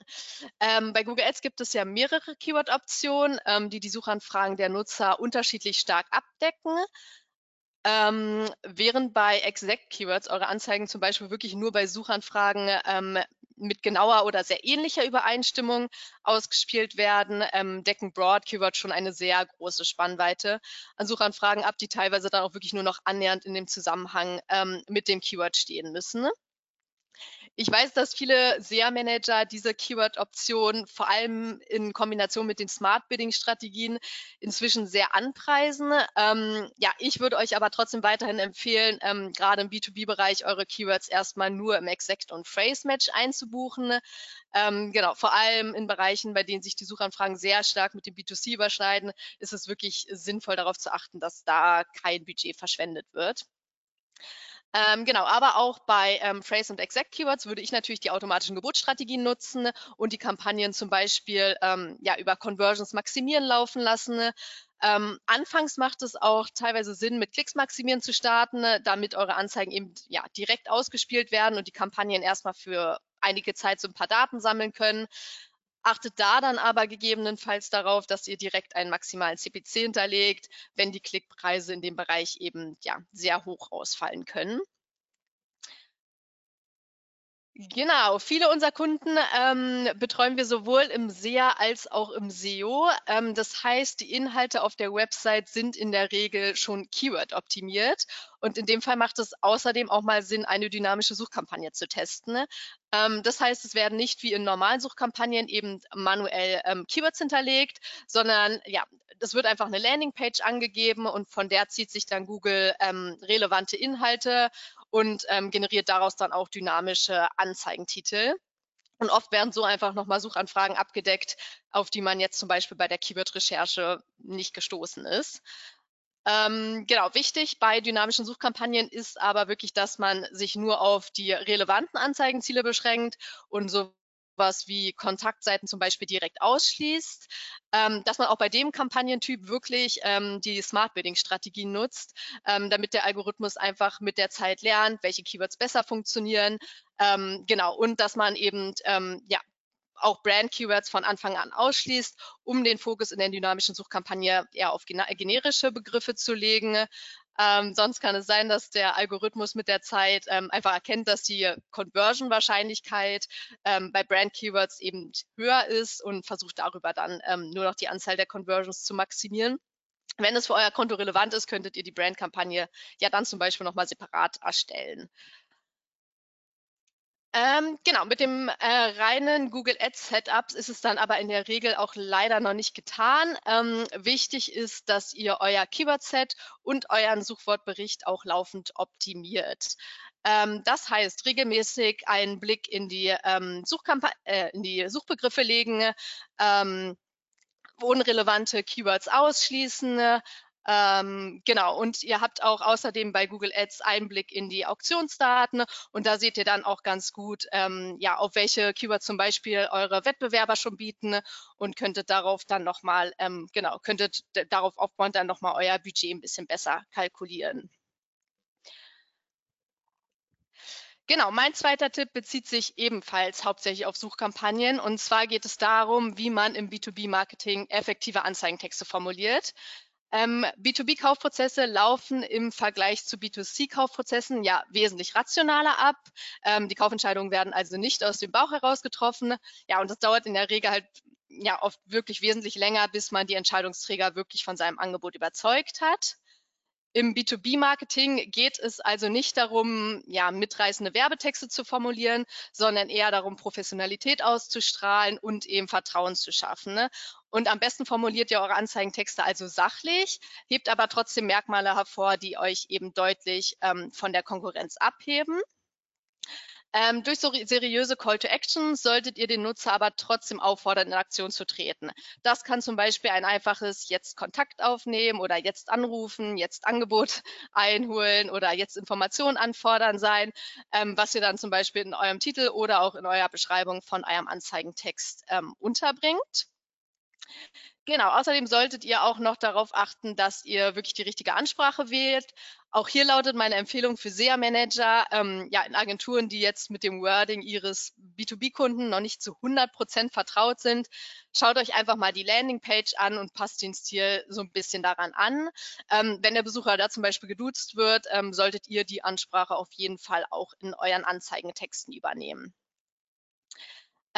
Speaker 2: Ähm, bei Google Ads gibt es ja mehrere Keyword-Optionen, ähm, die die Suchanfragen der Nutzer unterschiedlich stark abdecken. Ähm, während bei Exact Keywords eure Anzeigen zum Beispiel wirklich nur bei Suchanfragen ähm, mit genauer oder sehr ähnlicher Übereinstimmung ausgespielt werden, ähm, decken Broad Keyword schon eine sehr große Spannweite an Suchanfragen ab, die teilweise dann auch wirklich nur noch annähernd in dem Zusammenhang ähm, mit dem Keyword stehen müssen. Ich weiß, dass viele SEA-Manager diese Keyword-Option vor allem in Kombination mit den Smart Bidding-Strategien inzwischen sehr anpreisen. Ähm, ja, ich würde euch aber trotzdem weiterhin empfehlen, ähm, gerade im B2B-Bereich eure Keywords erstmal nur im Exact und Phrase-Match einzubuchen. Ähm, genau, vor allem in Bereichen, bei denen sich die Suchanfragen sehr stark mit dem B2C überschneiden, ist es wirklich sinnvoll darauf zu achten, dass da kein Budget verschwendet wird. Ähm, genau, aber auch bei ähm, Phrase und Exact Keywords würde ich natürlich die automatischen Geburtsstrategien nutzen und die Kampagnen zum Beispiel ähm, ja, über Conversions maximieren laufen lassen. Ähm, anfangs macht es auch teilweise Sinn, mit Klicks maximieren zu starten, damit eure Anzeigen eben ja, direkt ausgespielt werden und die Kampagnen erstmal für einige Zeit so ein paar Daten sammeln können. Achtet da dann aber gegebenenfalls darauf, dass ihr direkt einen maximalen CPC hinterlegt, wenn die Klickpreise in dem Bereich eben ja sehr hoch ausfallen können. Genau, viele unserer Kunden ähm, betreuen wir sowohl im SEA als auch im SEO. Ähm, das heißt, die Inhalte auf der Website sind in der Regel schon Keyword optimiert. Und in dem Fall macht es außerdem auch mal Sinn, eine dynamische Suchkampagne zu testen. Ähm, das heißt, es werden nicht wie in normalen Suchkampagnen eben manuell ähm, Keywords hinterlegt, sondern ja, das wird einfach eine Landingpage angegeben und von der zieht sich dann Google ähm, relevante Inhalte und ähm, generiert daraus dann auch dynamische Anzeigentitel. Und oft werden so einfach nochmal Suchanfragen abgedeckt, auf die man jetzt zum Beispiel bei der Keyword-Recherche nicht gestoßen ist. Ähm, genau, wichtig bei dynamischen Suchkampagnen ist aber wirklich, dass man sich nur auf die relevanten Anzeigenziele beschränkt und so was wie Kontaktseiten zum Beispiel direkt ausschließt, ähm, dass man auch bei dem Kampagnentyp wirklich ähm, die Smart Bidding Strategie nutzt, ähm, damit der Algorithmus einfach mit der Zeit lernt, welche Keywords besser funktionieren. Ähm, genau, und dass man eben ähm, ja, auch Brand-Keywords von Anfang an ausschließt, um den Fokus in der dynamischen Suchkampagne eher auf generische Begriffe zu legen. Ähm, sonst kann es sein, dass der Algorithmus mit der Zeit ähm, einfach erkennt, dass die Conversion-Wahrscheinlichkeit ähm, bei Brand-Keywords eben höher ist und versucht darüber dann ähm, nur noch die Anzahl der Conversions zu maximieren. Wenn es für euer Konto relevant ist, könntet ihr die Brand-Kampagne ja dann zum Beispiel nochmal separat erstellen. Ähm, genau, mit dem äh, reinen Google Ads Setup ist es dann aber in der Regel auch leider noch nicht getan. Ähm, wichtig ist, dass ihr euer Keyword Set und euren Suchwortbericht auch laufend optimiert. Ähm, das heißt, regelmäßig einen Blick in die, ähm, äh, in die Suchbegriffe legen, ähm, unrelevante Keywords ausschließen, ähm, genau, und ihr habt auch außerdem bei Google Ads Einblick in die Auktionsdaten und da seht ihr dann auch ganz gut, ähm, ja, auf welche Keywords zum Beispiel eure Wettbewerber schon bieten und könntet darauf dann nochmal, ähm, genau, könntet darauf aufbauend dann nochmal euer Budget ein bisschen besser kalkulieren. Genau, mein zweiter Tipp bezieht sich ebenfalls hauptsächlich auf Suchkampagnen. Und zwar geht es darum, wie man im B2B-Marketing effektive Anzeigentexte formuliert. Ähm, B2B-Kaufprozesse laufen im Vergleich zu B2C-Kaufprozessen ja wesentlich rationaler ab. Ähm, die Kaufentscheidungen werden also nicht aus dem Bauch heraus getroffen. Ja, und das dauert in der Regel halt ja oft wirklich wesentlich länger, bis man die Entscheidungsträger wirklich von seinem Angebot überzeugt hat. Im B2B-Marketing geht es also nicht darum, ja, mitreißende Werbetexte zu formulieren, sondern eher darum, Professionalität auszustrahlen und eben Vertrauen zu schaffen. Ne? Und am besten formuliert ihr eure Anzeigentexte also sachlich, hebt aber trotzdem Merkmale hervor, die euch eben deutlich ähm, von der Konkurrenz abheben. Ähm, durch so seriöse Call to Action solltet ihr den Nutzer aber trotzdem auffordern, in Aktion zu treten. Das kann zum Beispiel ein einfaches Jetzt Kontakt aufnehmen oder Jetzt anrufen, Jetzt Angebot einholen oder Jetzt Informationen anfordern sein, ähm, was ihr dann zum Beispiel in eurem Titel oder auch in eurer Beschreibung von eurem Anzeigentext ähm, unterbringt. Genau, außerdem solltet ihr auch noch darauf achten, dass ihr wirklich die richtige Ansprache wählt. Auch hier lautet meine Empfehlung für SEA-Manager, ähm, ja, in Agenturen, die jetzt mit dem Wording ihres B2B-Kunden noch nicht zu 100 Prozent vertraut sind, schaut euch einfach mal die Landingpage an und passt den Stil so ein bisschen daran an. Ähm, wenn der Besucher da zum Beispiel geduzt wird, ähm, solltet ihr die Ansprache auf jeden Fall auch in euren Anzeigentexten übernehmen.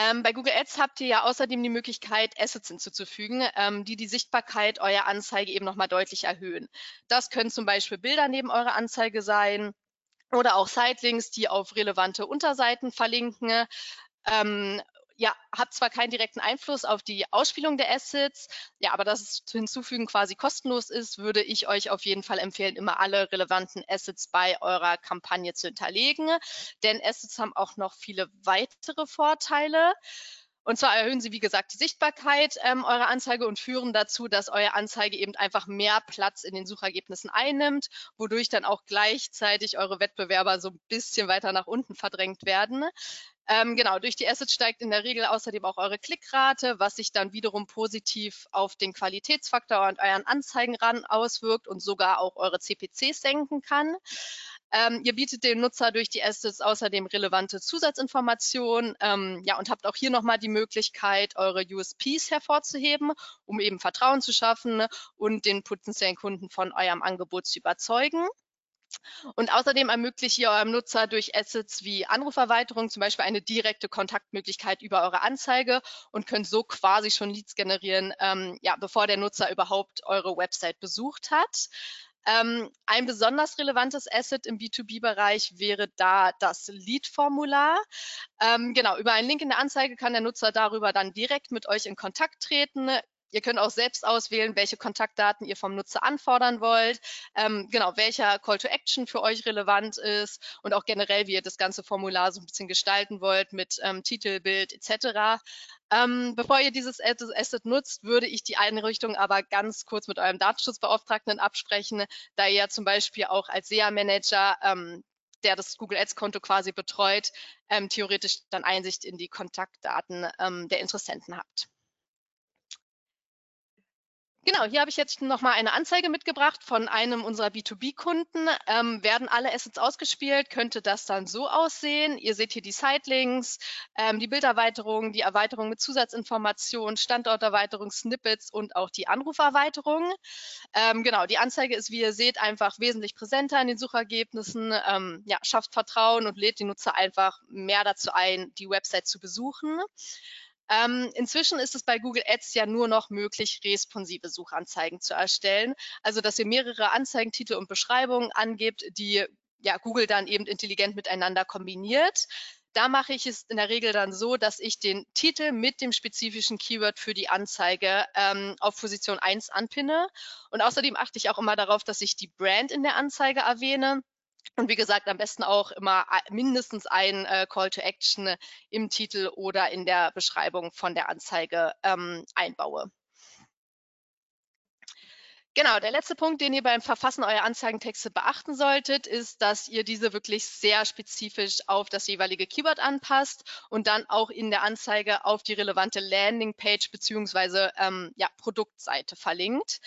Speaker 2: Ähm, bei Google Ads habt ihr ja außerdem die Möglichkeit, Assets hinzuzufügen, ähm, die die Sichtbarkeit eurer Anzeige eben nochmal deutlich erhöhen. Das können zum Beispiel Bilder neben eurer Anzeige sein oder auch Sitelinks, die auf relevante Unterseiten verlinken. Ähm, ja, hat zwar keinen direkten Einfluss auf die Ausspielung der Assets, ja, aber dass es hinzufügen quasi kostenlos ist, würde ich euch auf jeden Fall empfehlen, immer alle relevanten Assets bei eurer Kampagne zu hinterlegen. Denn Assets haben auch noch viele weitere Vorteile. Und zwar erhöhen sie, wie gesagt, die Sichtbarkeit ähm, eurer Anzeige und führen dazu, dass eure Anzeige eben einfach mehr Platz in den Suchergebnissen einnimmt, wodurch dann auch gleichzeitig eure Wettbewerber so ein bisschen weiter nach unten verdrängt werden. Ähm, genau, durch die Assets steigt in der Regel außerdem auch eure Klickrate, was sich dann wiederum positiv auf den Qualitätsfaktor und euren Anzeigen ran auswirkt und sogar auch eure CPCs senken kann. Ähm, ihr bietet dem Nutzer durch die Assets außerdem relevante Zusatzinformationen ähm, ja, und habt auch hier nochmal die Möglichkeit, eure USPs hervorzuheben, um eben Vertrauen zu schaffen und den potenziellen Kunden von eurem Angebot zu überzeugen. Und außerdem ermöglicht ihr eurem Nutzer durch Assets wie Anruferweiterung zum Beispiel eine direkte Kontaktmöglichkeit über eure Anzeige und könnt so quasi schon Leads generieren, ähm, ja, bevor der Nutzer überhaupt eure Website besucht hat. Ähm, ein besonders relevantes Asset im B2B-Bereich wäre da das Lead-Formular. Ähm, genau, über einen Link in der Anzeige kann der Nutzer darüber dann direkt mit euch in Kontakt treten. Ihr könnt auch selbst auswählen, welche Kontaktdaten ihr vom Nutzer anfordern wollt, ähm, genau, welcher Call to Action für euch relevant ist und auch generell, wie ihr das ganze Formular so ein bisschen gestalten wollt mit ähm, Titel, Bild etc. Ähm, bevor ihr dieses Asset nutzt, würde ich die Einrichtung aber ganz kurz mit eurem Datenschutzbeauftragten absprechen, da ihr zum Beispiel auch als SEA-Manager ähm, der das Google Ads-Konto quasi betreut, ähm, theoretisch dann Einsicht in die Kontaktdaten ähm, der Interessenten habt. Genau, hier habe ich jetzt nochmal eine Anzeige mitgebracht von einem unserer B2B-Kunden. Ähm, werden alle Assets ausgespielt, könnte das dann so aussehen. Ihr seht hier die Sitelinks, ähm, die Bilderweiterung, die Erweiterung mit Zusatzinformationen, Standorterweiterung, Snippets und auch die Anruferweiterung. Ähm, genau, die Anzeige ist, wie ihr seht, einfach wesentlich präsenter in den Suchergebnissen, ähm, ja, schafft Vertrauen und lädt die Nutzer einfach mehr dazu ein, die Website zu besuchen. Ähm, inzwischen ist es bei Google Ads ja nur noch möglich, responsive Suchanzeigen zu erstellen. Also, dass ihr mehrere Anzeigentitel und Beschreibungen angebt, die ja, Google dann eben intelligent miteinander kombiniert. Da mache ich es in der Regel dann so, dass ich den Titel mit dem spezifischen Keyword für die Anzeige ähm, auf Position 1 anpinne. Und außerdem achte ich auch immer darauf, dass ich die Brand in der Anzeige erwähne. Und wie gesagt, am besten auch immer mindestens ein äh, Call to Action im Titel oder in der Beschreibung von der Anzeige ähm, einbaue. Genau, der letzte Punkt, den ihr beim Verfassen eurer Anzeigentexte beachten solltet, ist, dass ihr diese wirklich sehr spezifisch auf das jeweilige Keyword anpasst und dann auch in der Anzeige auf die relevante Landingpage beziehungsweise ähm, ja, Produktseite verlinkt.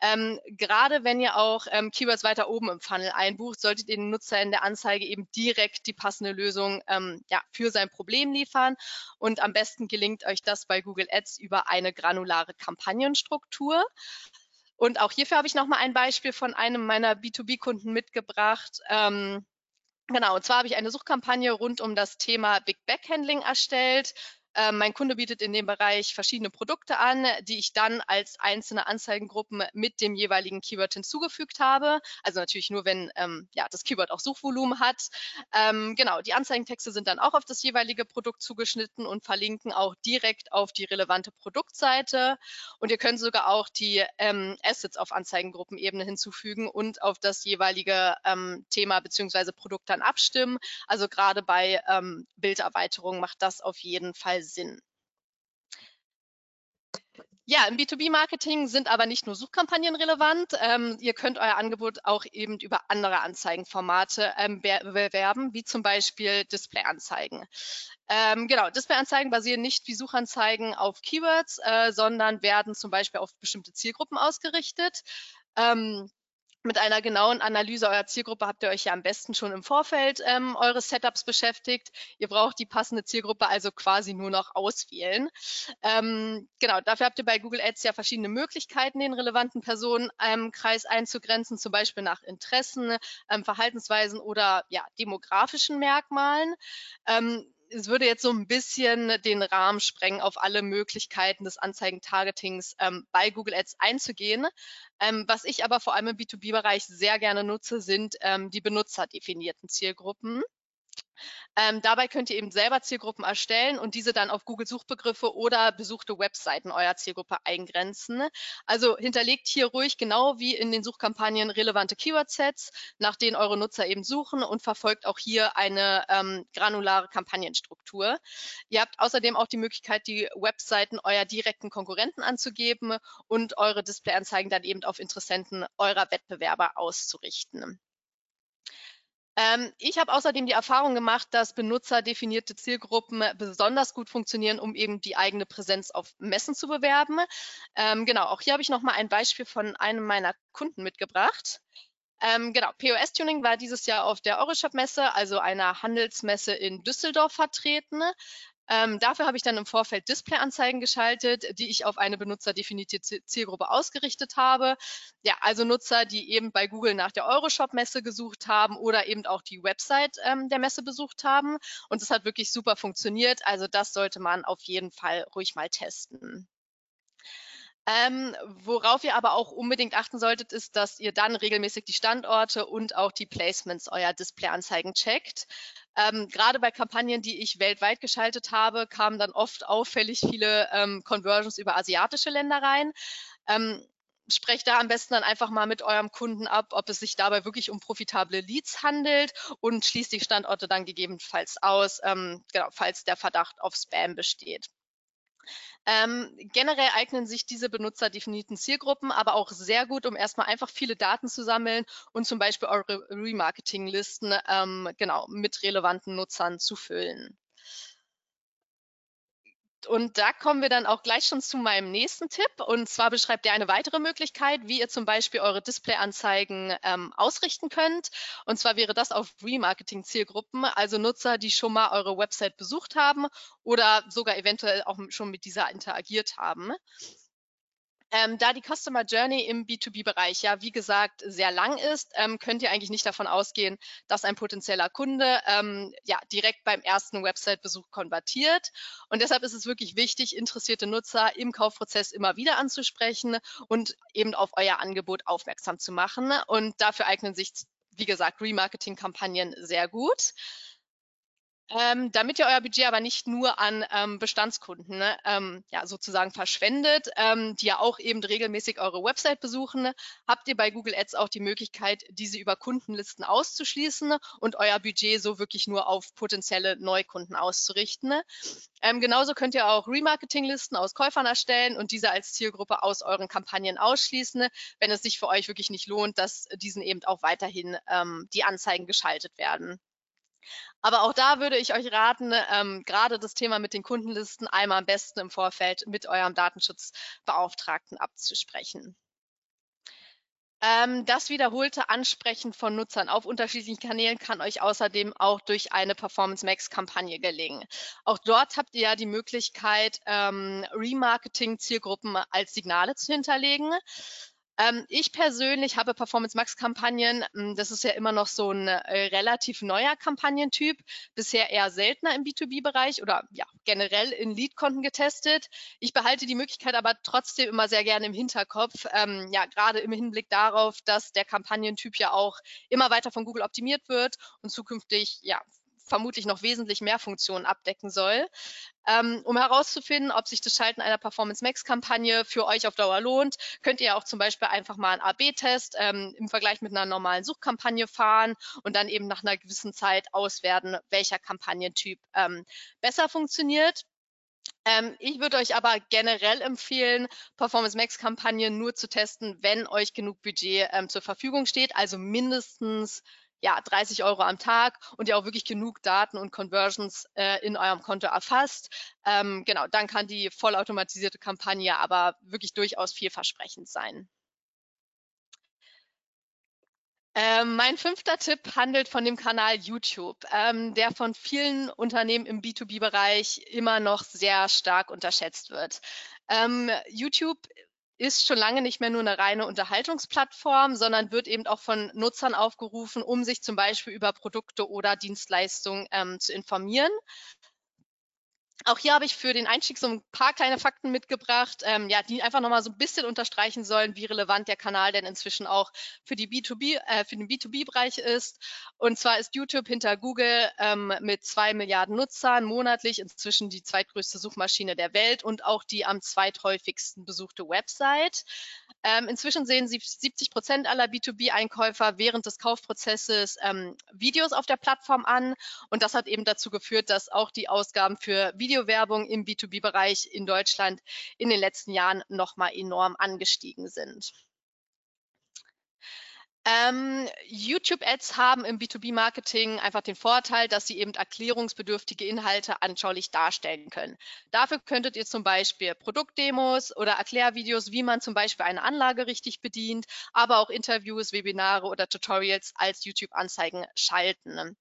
Speaker 2: Ähm, gerade wenn ihr auch ähm, Keywords weiter oben im Funnel einbucht, solltet ihr den Nutzer in der Anzeige eben direkt die passende Lösung ähm, ja, für sein Problem liefern. Und am besten gelingt euch das bei Google Ads über eine granulare Kampagnenstruktur. Und auch hierfür habe ich nochmal ein Beispiel von einem meiner B2B-Kunden mitgebracht. Ähm, genau, und zwar habe ich eine Suchkampagne rund um das Thema Big Back Handling erstellt ähm, mein Kunde bietet in dem Bereich verschiedene Produkte an, die ich dann als einzelne Anzeigengruppen mit dem jeweiligen Keyword hinzugefügt habe. Also natürlich nur, wenn ähm, ja, das Keyword auch Suchvolumen hat. Ähm, genau, die Anzeigentexte sind dann auch auf das jeweilige Produkt zugeschnitten und verlinken auch direkt auf die relevante Produktseite. Und ihr könnt sogar auch die ähm, Assets auf Anzeigengruppenebene hinzufügen und auf das jeweilige ähm, Thema bzw. Produkt dann abstimmen. Also gerade bei ähm, Bilderweiterungen macht das auf jeden Fall Sinn. Ja, im B2B-Marketing sind aber nicht nur Suchkampagnen relevant. Ähm, ihr könnt euer Angebot auch eben über andere Anzeigenformate ähm, bewerben, wie zum Beispiel Displayanzeigen. Ähm, genau, Displayanzeigen basieren nicht wie Suchanzeigen auf Keywords, äh, sondern werden zum Beispiel auf bestimmte Zielgruppen ausgerichtet. Ähm, mit einer genauen Analyse eurer Zielgruppe habt ihr euch ja am besten schon im Vorfeld ähm, eures Setups beschäftigt. Ihr braucht die passende Zielgruppe also quasi nur noch auswählen. Ähm, genau, dafür habt ihr bei Google Ads ja verschiedene Möglichkeiten, den relevanten Personenkreis einzugrenzen, zum Beispiel nach Interessen, ähm, Verhaltensweisen oder ja, demografischen Merkmalen. Ähm, es würde jetzt so ein bisschen den Rahmen sprengen, auf alle Möglichkeiten des Anzeigen-Targetings ähm, bei Google Ads einzugehen. Ähm, was ich aber vor allem im B2B-Bereich sehr gerne nutze, sind ähm, die benutzerdefinierten Zielgruppen. Ähm, dabei könnt ihr eben selber Zielgruppen erstellen und diese dann auf Google Suchbegriffe oder besuchte Webseiten eurer Zielgruppe eingrenzen. Also hinterlegt hier ruhig genau wie in den Suchkampagnen relevante Keyword-Sets, nach denen eure Nutzer eben suchen und verfolgt auch hier eine ähm, granulare Kampagnenstruktur. Ihr habt außerdem auch die Möglichkeit, die Webseiten eurer direkten Konkurrenten anzugeben und eure Displayanzeigen dann eben auf Interessenten eurer Wettbewerber auszurichten. Ähm, ich habe außerdem die Erfahrung gemacht, dass benutzerdefinierte Zielgruppen besonders gut funktionieren, um eben die eigene Präsenz auf Messen zu bewerben. Ähm, genau, auch hier habe ich nochmal ein Beispiel von einem meiner Kunden mitgebracht. Ähm, genau, POS-Tuning war dieses Jahr auf der Euroshop-Messe, also einer Handelsmesse in Düsseldorf vertreten. Ähm, dafür habe ich dann im Vorfeld Displayanzeigen geschaltet, die ich auf eine benutzerdefinierte Zielgruppe ausgerichtet habe. Ja, also Nutzer, die eben bei Google nach der Euroshop-Messe gesucht haben oder eben auch die Website ähm, der Messe besucht haben. Und es hat wirklich super funktioniert. Also das sollte man auf jeden Fall ruhig mal testen. Ähm, worauf ihr aber auch unbedingt achten solltet, ist, dass ihr dann regelmäßig die Standorte und auch die Placements eurer Displayanzeigen checkt. Ähm, gerade bei Kampagnen, die ich weltweit geschaltet habe, kamen dann oft auffällig viele ähm, Conversions über asiatische Länder rein. Ähm, sprecht da am besten dann einfach mal mit eurem Kunden ab, ob es sich dabei wirklich um profitable Leads handelt und schließt die Standorte dann gegebenenfalls aus, ähm, genau, falls der Verdacht auf Spam besteht. Ähm, generell eignen sich diese benutzerdefinierten Zielgruppen aber auch sehr gut, um erstmal einfach viele Daten zu sammeln und zum Beispiel eure Remarketing-Listen ähm, genau mit relevanten Nutzern zu füllen. Und da kommen wir dann auch gleich schon zu meinem nächsten Tipp. Und zwar beschreibt er eine weitere Möglichkeit, wie ihr zum Beispiel eure Displayanzeigen ähm, ausrichten könnt. Und zwar wäre das auf Remarketing-Zielgruppen, also Nutzer, die schon mal eure Website besucht haben oder sogar eventuell auch schon mit dieser interagiert haben. Ähm, da die Customer Journey im B2B-Bereich ja, wie gesagt, sehr lang ist, ähm, könnt ihr eigentlich nicht davon ausgehen, dass ein potenzieller Kunde ähm, ja, direkt beim ersten Website-Besuch konvertiert. Und deshalb ist es wirklich wichtig, interessierte Nutzer im Kaufprozess immer wieder anzusprechen und eben auf euer Angebot aufmerksam zu machen. Und dafür eignen sich, wie gesagt, Remarketing-Kampagnen sehr gut. Ähm, damit ihr euer Budget aber nicht nur an ähm, Bestandskunden ne, ähm, ja, sozusagen verschwendet, ähm, die ja auch eben regelmäßig eure Website besuchen, habt ihr bei Google Ads auch die Möglichkeit, diese über Kundenlisten auszuschließen und euer Budget so wirklich nur auf potenzielle Neukunden auszurichten. Ähm, genauso könnt ihr auch Remarketing-Listen aus Käufern erstellen und diese als Zielgruppe aus euren Kampagnen ausschließen, wenn es sich für euch wirklich nicht lohnt, dass diesen eben auch weiterhin ähm, die Anzeigen geschaltet werden. Aber auch da würde ich euch raten, ähm, gerade das Thema mit den Kundenlisten einmal am besten im Vorfeld mit eurem Datenschutzbeauftragten abzusprechen. Ähm, das wiederholte Ansprechen von Nutzern auf unterschiedlichen Kanälen kann euch außerdem auch durch eine Performance Max Kampagne gelingen. Auch dort habt ihr ja die Möglichkeit, ähm, Remarketing Zielgruppen als Signale zu hinterlegen. Ähm, ich persönlich habe Performance Max Kampagnen. Hm, das ist ja immer noch so ein äh, relativ neuer Kampagnentyp, bisher eher seltener im B2B-Bereich oder ja, generell in Lead-Konten getestet. Ich behalte die Möglichkeit aber trotzdem immer sehr gerne im Hinterkopf, ähm, ja, gerade im Hinblick darauf, dass der Kampagnentyp ja auch immer weiter von Google optimiert wird und zukünftig ja vermutlich noch wesentlich mehr Funktionen abdecken soll. Ähm, um herauszufinden, ob sich das Schalten einer Performance Max Kampagne für euch auf Dauer lohnt, könnt ihr auch zum Beispiel einfach mal einen AB-Test ähm, im Vergleich mit einer normalen Suchkampagne fahren und dann eben nach einer gewissen Zeit auswerten, welcher Kampagnentyp ähm, besser funktioniert. Ähm, ich würde euch aber generell empfehlen, Performance Max Kampagnen nur zu testen, wenn euch genug Budget ähm, zur Verfügung steht, also mindestens ja, 30 Euro am Tag und ihr auch wirklich genug Daten und Conversions äh, in eurem Konto erfasst. Ähm, genau, dann kann die vollautomatisierte Kampagne aber wirklich durchaus vielversprechend sein. Ähm, mein fünfter Tipp handelt von dem Kanal YouTube, ähm, der von vielen Unternehmen im B2B-Bereich immer noch sehr stark unterschätzt wird. Ähm, YouTube ist schon lange nicht mehr nur eine reine Unterhaltungsplattform, sondern wird eben auch von Nutzern aufgerufen, um sich zum Beispiel über Produkte oder Dienstleistungen ähm, zu informieren. Auch hier habe ich für den Einstieg so ein paar kleine Fakten mitgebracht, ähm, ja, die einfach nochmal so ein bisschen unterstreichen sollen, wie relevant der Kanal denn inzwischen auch für die B2B, äh, für den B2B-Bereich ist. Und zwar ist YouTube hinter Google ähm, mit zwei Milliarden Nutzern monatlich inzwischen die zweitgrößte Suchmaschine der Welt und auch die am zweithäufigsten besuchte Website. Ähm, inzwischen sehen 70 Prozent aller B2B-Einkäufer während des Kaufprozesses ähm, Videos auf der Plattform an. Und das hat eben dazu geführt, dass auch die Ausgaben für Videowerbung im B2B-Bereich in Deutschland in den letzten Jahren nochmal enorm angestiegen sind. Ähm, YouTube-Ads haben im B2B-Marketing einfach den Vorteil, dass sie eben erklärungsbedürftige Inhalte anschaulich darstellen können. Dafür könntet ihr zum Beispiel Produktdemos oder Erklärvideos, wie man zum Beispiel eine Anlage richtig bedient, aber auch Interviews, Webinare oder Tutorials als YouTube-Anzeigen schalten.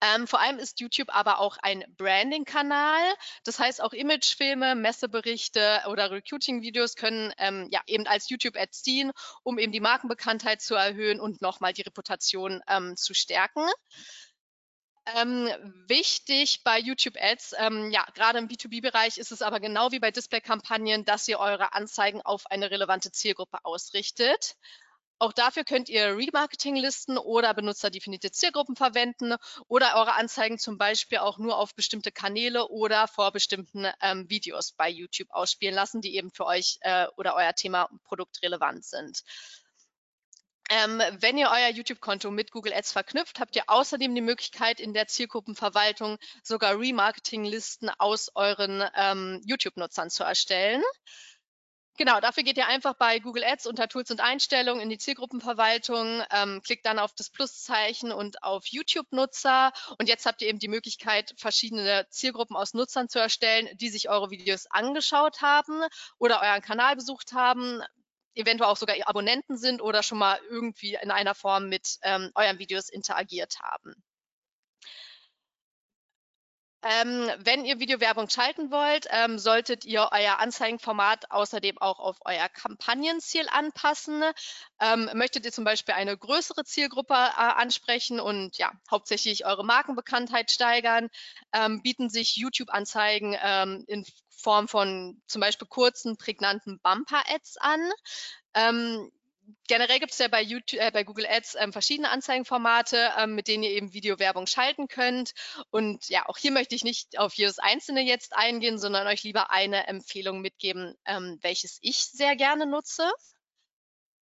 Speaker 2: Ähm, vor allem ist YouTube aber auch ein Branding-Kanal. Das heißt, auch Imagefilme, Messeberichte oder Recruiting-Videos können ähm, ja eben als YouTube-Ads dienen, um eben die Markenbekanntheit zu erhöhen und nochmal die Reputation ähm, zu stärken. Ähm, wichtig bei YouTube Ads, ähm, ja, gerade im B2B-Bereich ist es aber genau wie bei Display-Kampagnen, dass ihr eure Anzeigen auf eine relevante Zielgruppe ausrichtet. Auch dafür könnt ihr Remarketing-Listen oder benutzerdefinierte Zielgruppen verwenden oder eure Anzeigen zum Beispiel auch nur auf bestimmte Kanäle oder vor bestimmten ähm, Videos bei YouTube ausspielen lassen, die eben für euch äh, oder euer Thema Produkt relevant sind. Ähm, wenn ihr euer YouTube-Konto mit Google Ads verknüpft, habt ihr außerdem die Möglichkeit, in der Zielgruppenverwaltung sogar Remarketing-Listen aus euren ähm, YouTube-Nutzern zu erstellen. Genau, dafür geht ihr einfach bei Google Ads unter Tools und Einstellungen in die Zielgruppenverwaltung, ähm, klickt dann auf das Pluszeichen und auf YouTube-Nutzer und jetzt habt ihr eben die Möglichkeit, verschiedene Zielgruppen aus Nutzern zu erstellen, die sich eure Videos angeschaut haben oder euren Kanal besucht haben, eventuell auch sogar Abonnenten sind oder schon mal irgendwie in einer Form mit ähm, euren Videos interagiert haben. Ähm, wenn ihr Videowerbung schalten wollt, ähm, solltet ihr euer Anzeigenformat außerdem auch auf euer Kampagnenziel anpassen. Ähm, möchtet ihr zum Beispiel eine größere Zielgruppe äh, ansprechen und ja, hauptsächlich eure Markenbekanntheit steigern, ähm, bieten sich YouTube-Anzeigen ähm, in Form von zum Beispiel kurzen, prägnanten Bumper-Ads an. Ähm, generell gibt es ja bei, YouTube, äh, bei Google Ads ähm, verschiedene Anzeigenformate, ähm, mit denen ihr eben Videowerbung schalten könnt. Und ja, auch hier möchte ich nicht auf jedes einzelne jetzt eingehen, sondern euch lieber eine Empfehlung mitgeben, ähm, welches ich sehr gerne nutze.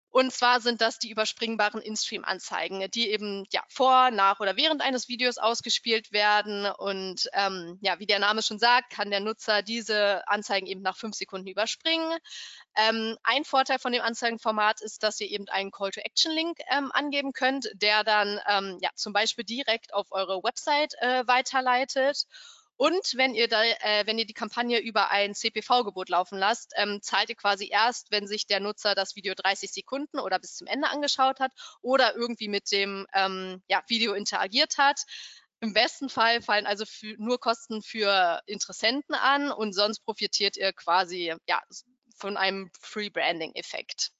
Speaker 2: Und zwar sind das die überspringbaren In-Stream-Anzeigen, die eben ja, vor, nach oder während eines Videos ausgespielt werden. Und ähm, ja, wie der Name schon sagt, kann der Nutzer diese Anzeigen eben nach fünf Sekunden überspringen. Ähm, ein Vorteil von dem Anzeigenformat ist, dass ihr eben einen Call-to-Action-Link ähm, angeben könnt, der dann ähm, ja, zum Beispiel direkt auf eure Website äh, weiterleitet. Und wenn ihr, da, äh, wenn ihr die Kampagne über ein CPV-Gebot laufen lasst, ähm, zahlt ihr quasi erst, wenn sich der Nutzer das Video 30 Sekunden oder bis zum Ende angeschaut hat oder irgendwie mit dem ähm, ja, Video interagiert hat. Im besten Fall fallen also nur Kosten für Interessenten an und sonst profitiert ihr quasi ja, von einem Free-Branding-Effekt.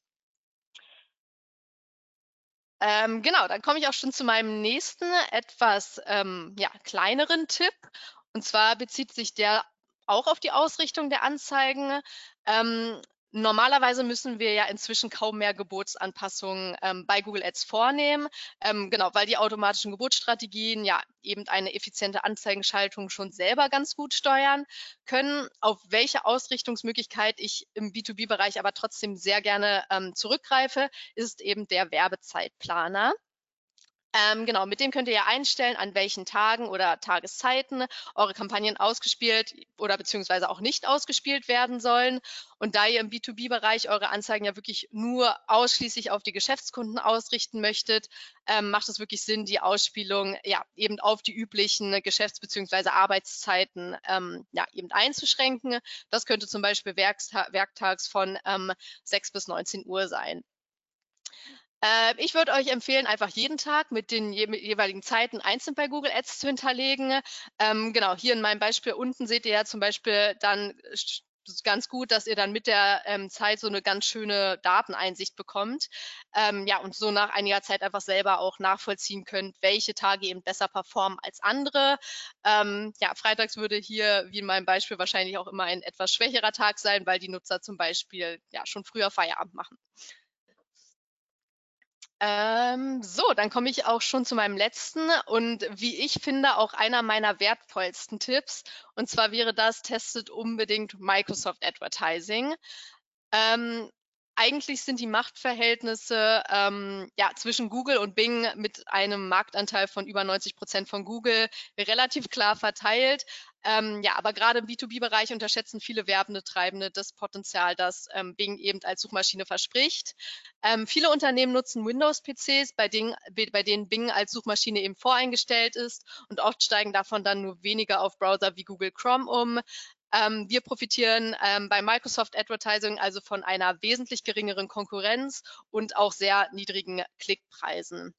Speaker 2: Ähm, genau, dann komme ich auch schon zu meinem nächsten, etwas ähm, ja, kleineren Tipp. Und zwar bezieht sich der auch auf die Ausrichtung der Anzeigen. Ähm, Normalerweise müssen wir ja inzwischen kaum mehr Gebotsanpassungen ähm, bei Google Ads vornehmen, ähm, genau, weil die automatischen Geburtsstrategien ja eben eine effiziente Anzeigenschaltung schon selber ganz gut steuern können. Auf welche Ausrichtungsmöglichkeit ich im B2B-Bereich aber trotzdem sehr gerne ähm, zurückgreife, ist eben der Werbezeitplaner. Ähm, genau, mit dem könnt ihr ja einstellen, an welchen Tagen oder Tageszeiten eure Kampagnen ausgespielt oder beziehungsweise auch nicht ausgespielt werden sollen. Und da ihr im B2B-Bereich eure Anzeigen ja wirklich nur ausschließlich auf die Geschäftskunden ausrichten möchtet, ähm, macht es wirklich Sinn, die Ausspielung ja eben auf die üblichen Geschäfts- beziehungsweise Arbeitszeiten ähm, ja eben einzuschränken. Das könnte zum Beispiel werktags von ähm, 6 bis 19 Uhr sein. Äh, ich würde euch empfehlen, einfach jeden Tag mit den je jeweiligen Zeiten einzeln bei Google Ads zu hinterlegen. Ähm, genau, hier in meinem Beispiel unten seht ihr ja zum Beispiel dann ganz gut, dass ihr dann mit der ähm, Zeit so eine ganz schöne Dateneinsicht bekommt. Ähm, ja, und so nach einiger Zeit einfach selber auch nachvollziehen könnt, welche Tage eben besser performen als andere. Ähm, ja, freitags würde hier, wie in meinem Beispiel, wahrscheinlich auch immer ein etwas schwächerer Tag sein, weil die Nutzer zum Beispiel ja schon früher Feierabend machen. Ähm, so, dann komme ich auch schon zu meinem letzten und wie ich finde auch einer meiner wertvollsten Tipps. Und zwar wäre das, testet unbedingt Microsoft Advertising. Ähm, eigentlich sind die Machtverhältnisse ähm, ja, zwischen Google und Bing mit einem Marktanteil von über 90 Prozent von Google relativ klar verteilt. Ähm, ja, aber gerade im B2B-Bereich unterschätzen viele werbende Treibende das Potenzial, das ähm, Bing eben als Suchmaschine verspricht. Ähm, viele Unternehmen nutzen Windows-PCs, bei, bei, denen Bing als Suchmaschine eben voreingestellt ist und oft steigen davon dann nur weniger auf Browser wie Google Chrome um. Ähm, wir profitieren ähm, bei Microsoft Advertising also von einer wesentlich geringeren Konkurrenz und auch sehr niedrigen Klickpreisen.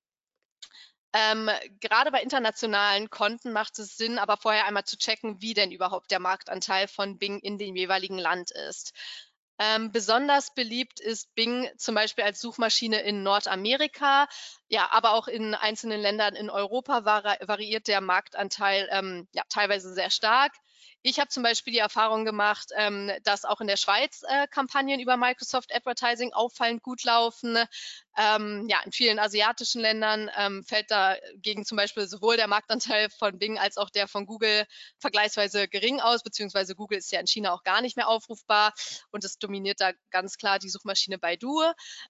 Speaker 2: Ähm, gerade bei internationalen Konten macht es Sinn, aber vorher einmal zu checken, wie denn überhaupt der Marktanteil von Bing in dem jeweiligen Land ist. Ähm, besonders beliebt ist Bing zum Beispiel als Suchmaschine in Nordamerika, ja, aber auch in einzelnen Ländern in Europa variiert der Marktanteil ähm, ja, teilweise sehr stark. Ich habe zum Beispiel die Erfahrung gemacht, ähm, dass auch in der Schweiz äh, Kampagnen über Microsoft Advertising auffallend gut laufen. Ähm, ja, in vielen asiatischen Ländern ähm, fällt dagegen zum Beispiel sowohl der Marktanteil von Bing als auch der von Google vergleichsweise gering aus, beziehungsweise Google ist ja in China auch gar nicht mehr aufrufbar und es dominiert da ganz klar die Suchmaschine Baidu.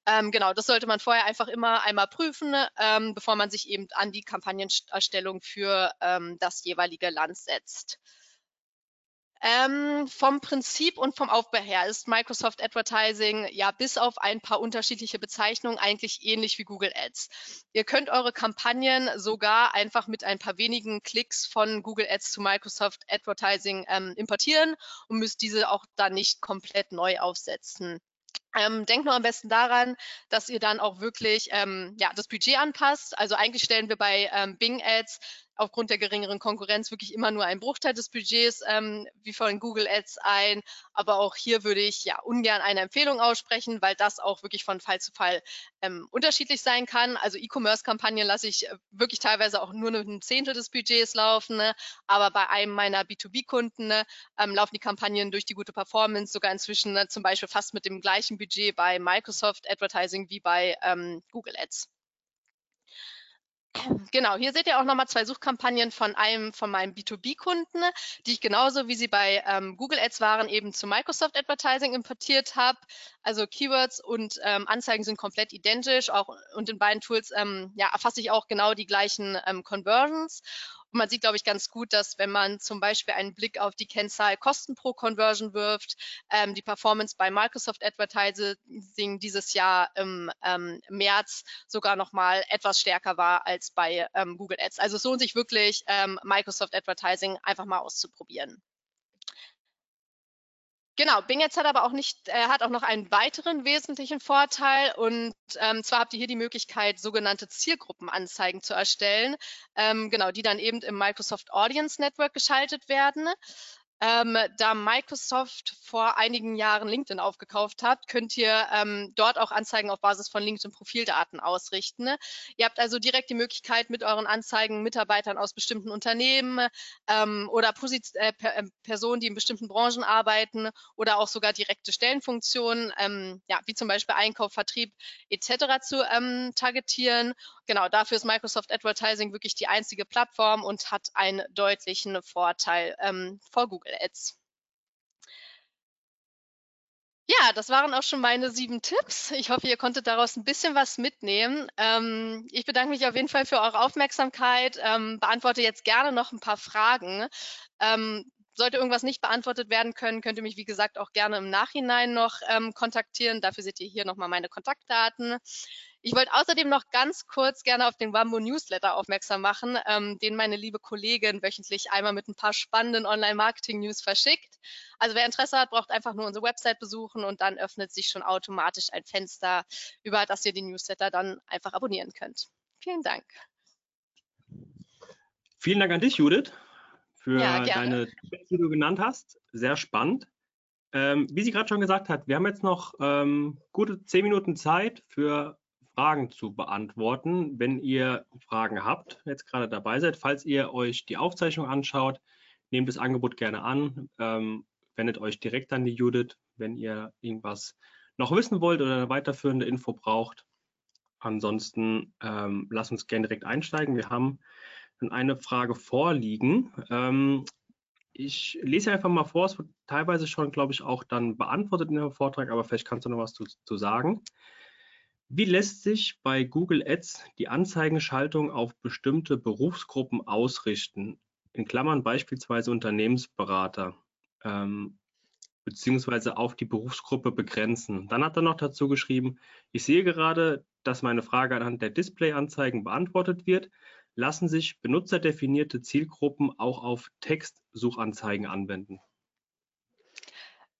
Speaker 2: Ähm, genau, das sollte man vorher einfach immer einmal prüfen, ähm, bevor man sich eben an die Kampagnenerstellung für ähm, das jeweilige Land setzt. Ähm, vom Prinzip und vom Aufbau her ist Microsoft Advertising ja bis auf ein paar unterschiedliche Bezeichnungen eigentlich ähnlich wie Google Ads. Ihr könnt eure Kampagnen sogar einfach mit ein paar wenigen Klicks von Google Ads zu Microsoft Advertising ähm, importieren und müsst diese auch dann nicht komplett neu aufsetzen. Ähm, denkt nur am besten daran, dass ihr dann auch wirklich ähm, ja, das Budget anpasst. Also eigentlich stellen wir bei ähm, Bing Ads aufgrund der geringeren Konkurrenz wirklich immer nur einen Bruchteil des Budgets ähm, wie von Google Ads ein. Aber auch hier würde ich ja ungern eine Empfehlung aussprechen, weil das auch wirklich von Fall zu Fall ähm, unterschiedlich sein kann. Also E-Commerce-Kampagnen lasse ich äh, wirklich teilweise auch nur ein Zehntel des Budgets laufen. Ne? Aber bei einem meiner B2B-Kunden ne, ähm, laufen die Kampagnen durch die gute Performance sogar inzwischen ne, zum Beispiel fast mit dem gleichen Budget bei Microsoft Advertising wie bei ähm, Google Ads. Genau, hier seht ihr auch nochmal zwei Suchkampagnen von einem von meinen B2B-Kunden, die ich genauso wie sie bei ähm, Google Ads waren, eben zu Microsoft Advertising importiert habe. Also Keywords und ähm, Anzeigen sind komplett identisch, auch und in beiden Tools ähm, ja, erfasse ich auch genau die gleichen ähm, Conversions. Man sieht, glaube ich, ganz gut, dass wenn man zum Beispiel einen Blick auf die Kennzahl Kosten pro Conversion wirft, ähm, die Performance bei Microsoft Advertising dieses Jahr im ähm, März sogar noch mal etwas stärker war als bei ähm, Google Ads. Also es lohnt sich wirklich, ähm, Microsoft Advertising einfach mal auszuprobieren. Genau, Bing jetzt hat aber auch nicht, äh, hat auch noch einen weiteren wesentlichen Vorteil und ähm, zwar habt ihr hier die Möglichkeit, sogenannte Zielgruppenanzeigen zu erstellen, ähm, genau, die dann eben im Microsoft Audience Network geschaltet werden. Ähm, da Microsoft vor einigen Jahren LinkedIn aufgekauft hat, könnt ihr ähm, dort auch Anzeigen auf Basis von LinkedIn-Profildaten ausrichten. Ne? Ihr habt also direkt die Möglichkeit, mit euren Anzeigen Mitarbeitern aus bestimmten Unternehmen ähm, oder Posit äh, per äh, Personen, die in bestimmten Branchen arbeiten oder auch sogar direkte Stellenfunktionen, ähm, ja, wie zum Beispiel Einkauf, Vertrieb etc. zu ähm, targetieren. Genau, dafür ist Microsoft Advertising wirklich die einzige Plattform und hat einen deutlichen Vorteil ähm, vor Google. Google Ads. Ja, das waren auch schon meine sieben Tipps. Ich hoffe, ihr konntet daraus ein bisschen was mitnehmen. Ähm, ich bedanke mich auf jeden Fall für eure Aufmerksamkeit, ähm, beantworte jetzt gerne noch ein paar Fragen. Ähm, sollte irgendwas nicht beantwortet werden können, könnt ihr mich, wie gesagt, auch gerne im Nachhinein noch ähm, kontaktieren. Dafür seht ihr hier nochmal meine Kontaktdaten. Ich wollte außerdem noch ganz kurz gerne auf den Wambo Newsletter aufmerksam machen, ähm, den meine liebe Kollegin wöchentlich einmal mit ein paar spannenden Online-Marketing-News verschickt. Also wer Interesse hat, braucht einfach nur unsere Website besuchen und dann öffnet sich schon automatisch ein Fenster, über das ihr den Newsletter dann einfach abonnieren könnt. Vielen Dank.
Speaker 1: Vielen Dank an dich, Judith, für ja, deine Tipps, die du genannt hast. Sehr spannend. Ähm, wie sie gerade schon gesagt hat, wir haben jetzt noch ähm, gute zehn Minuten Zeit für Fragen zu beantworten. Wenn ihr Fragen habt, jetzt gerade dabei seid, falls ihr euch die Aufzeichnung anschaut, nehmt das Angebot gerne an, ähm, wendet euch direkt an die Judith, wenn ihr irgendwas noch wissen wollt oder eine weiterführende Info braucht. Ansonsten ähm, lasst uns gerne direkt einsteigen. Wir haben dann eine Frage vorliegen. Ähm, ich lese einfach mal vor, es wird teilweise schon, glaube ich, auch dann beantwortet in dem Vortrag, aber vielleicht kannst du noch was zu, zu sagen. Wie lässt sich bei Google Ads die Anzeigenschaltung auf bestimmte Berufsgruppen ausrichten? In Klammern beispielsweise Unternehmensberater, ähm, beziehungsweise auf die Berufsgruppe begrenzen. Dann hat er noch dazu geschrieben, ich sehe gerade, dass meine Frage anhand der Displayanzeigen beantwortet wird. Lassen sich benutzerdefinierte Zielgruppen auch auf Textsuchanzeigen anwenden?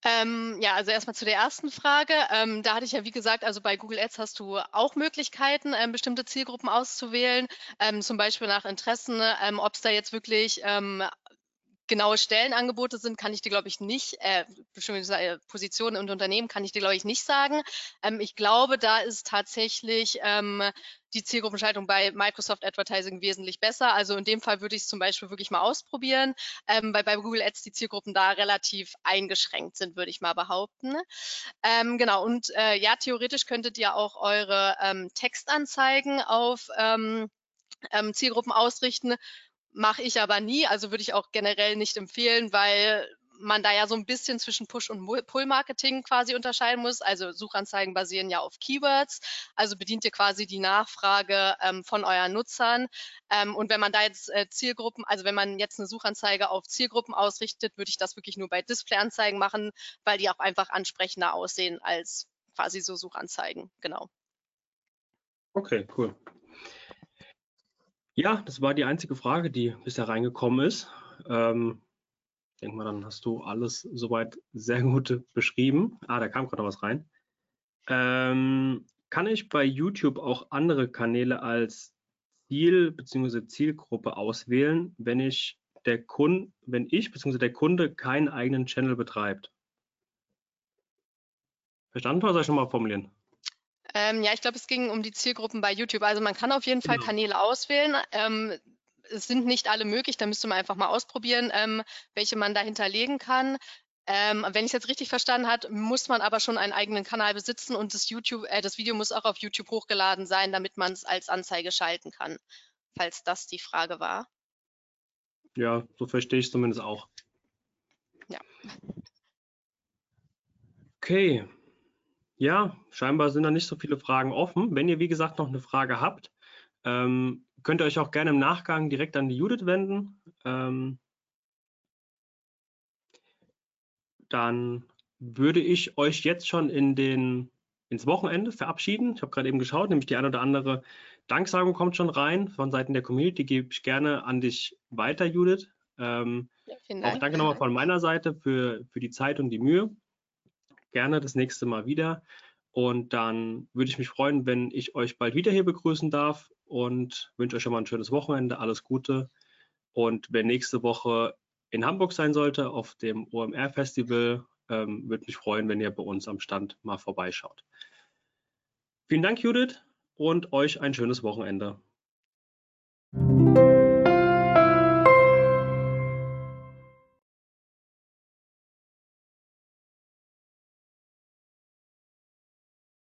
Speaker 2: Ähm, ja, also erstmal zu der ersten Frage. Ähm, da hatte ich ja, wie gesagt, also bei Google Ads hast du auch Möglichkeiten, ähm, bestimmte Zielgruppen auszuwählen, ähm, zum Beispiel nach Interessen, ähm, ob es da jetzt wirklich ähm, genaue Stellenangebote sind, kann ich dir, glaube ich, nicht, äh, bestimmte äh, Positionen und Unternehmen kann ich dir, glaube ich, nicht sagen. Ähm, ich glaube, da ist tatsächlich ähm, die Zielgruppenschaltung bei Microsoft Advertising wesentlich besser. Also in dem Fall würde ich es zum Beispiel wirklich mal ausprobieren, ähm, weil bei Google Ads die Zielgruppen da relativ eingeschränkt sind, würde ich mal behaupten. Ähm, genau, und äh, ja, theoretisch könntet ihr auch eure ähm, Textanzeigen auf ähm, ähm, Zielgruppen ausrichten. Mache ich aber nie, also würde ich auch generell nicht empfehlen, weil man da ja so ein bisschen zwischen Push- und Pull-Marketing quasi unterscheiden muss. Also Suchanzeigen basieren ja auf Keywords, also bedient ihr quasi die Nachfrage ähm, von euren Nutzern. Ähm, und wenn man da jetzt äh, Zielgruppen, also wenn man jetzt eine Suchanzeige auf Zielgruppen ausrichtet, würde ich das wirklich nur bei Displayanzeigen machen, weil die auch einfach ansprechender aussehen als quasi so Suchanzeigen. Genau.
Speaker 1: Okay, cool. Ja, das war die einzige Frage, die bisher reingekommen ist. Ähm, denke mal, dann hast du alles soweit sehr gut beschrieben. Ah, da kam gerade noch was rein. Ähm, kann ich bei YouTube auch andere Kanäle als Ziel bzw. Zielgruppe auswählen, wenn ich der Kunde, wenn ich bzw. der Kunde keinen eigenen Channel betreibt? Verstanden oder soll ich schon mal formulieren?
Speaker 2: Ähm, ja, ich glaube, es ging um die Zielgruppen bei YouTube. Also man kann auf jeden Fall genau. Kanäle auswählen. Ähm, es sind nicht alle möglich, da müsste man einfach mal ausprobieren, ähm, welche man da hinterlegen kann. Ähm, wenn ich es jetzt richtig verstanden habe, muss man aber schon einen eigenen Kanal besitzen und das, YouTube, äh, das Video muss auch auf YouTube hochgeladen sein, damit man es als Anzeige schalten kann, falls das die Frage war.
Speaker 1: Ja, so verstehe ich es zumindest auch.
Speaker 2: Ja.
Speaker 1: Okay, ja, scheinbar sind da nicht so viele Fragen offen. Wenn ihr, wie gesagt, noch eine Frage habt, ähm, könnt ihr euch auch gerne im Nachgang direkt an die Judith wenden. Ähm, dann würde ich euch jetzt schon in den, ins Wochenende verabschieden. Ich habe gerade eben geschaut, nämlich die eine oder andere Danksagung kommt schon rein von Seiten der Community. Gebe ich gerne an dich weiter, Judith. Ähm, ja, Dank. Auch danke nochmal von meiner Seite für, für die Zeit und die Mühe gerne das nächste Mal wieder. Und dann würde ich mich freuen, wenn ich euch bald wieder hier begrüßen darf und wünsche euch schon mal ein schönes Wochenende, alles Gute. Und wenn nächste Woche in Hamburg sein sollte, auf dem OMR-Festival, ähm, würde mich freuen, wenn ihr bei uns am Stand mal vorbeischaut. Vielen Dank, Judith, und euch ein schönes Wochenende.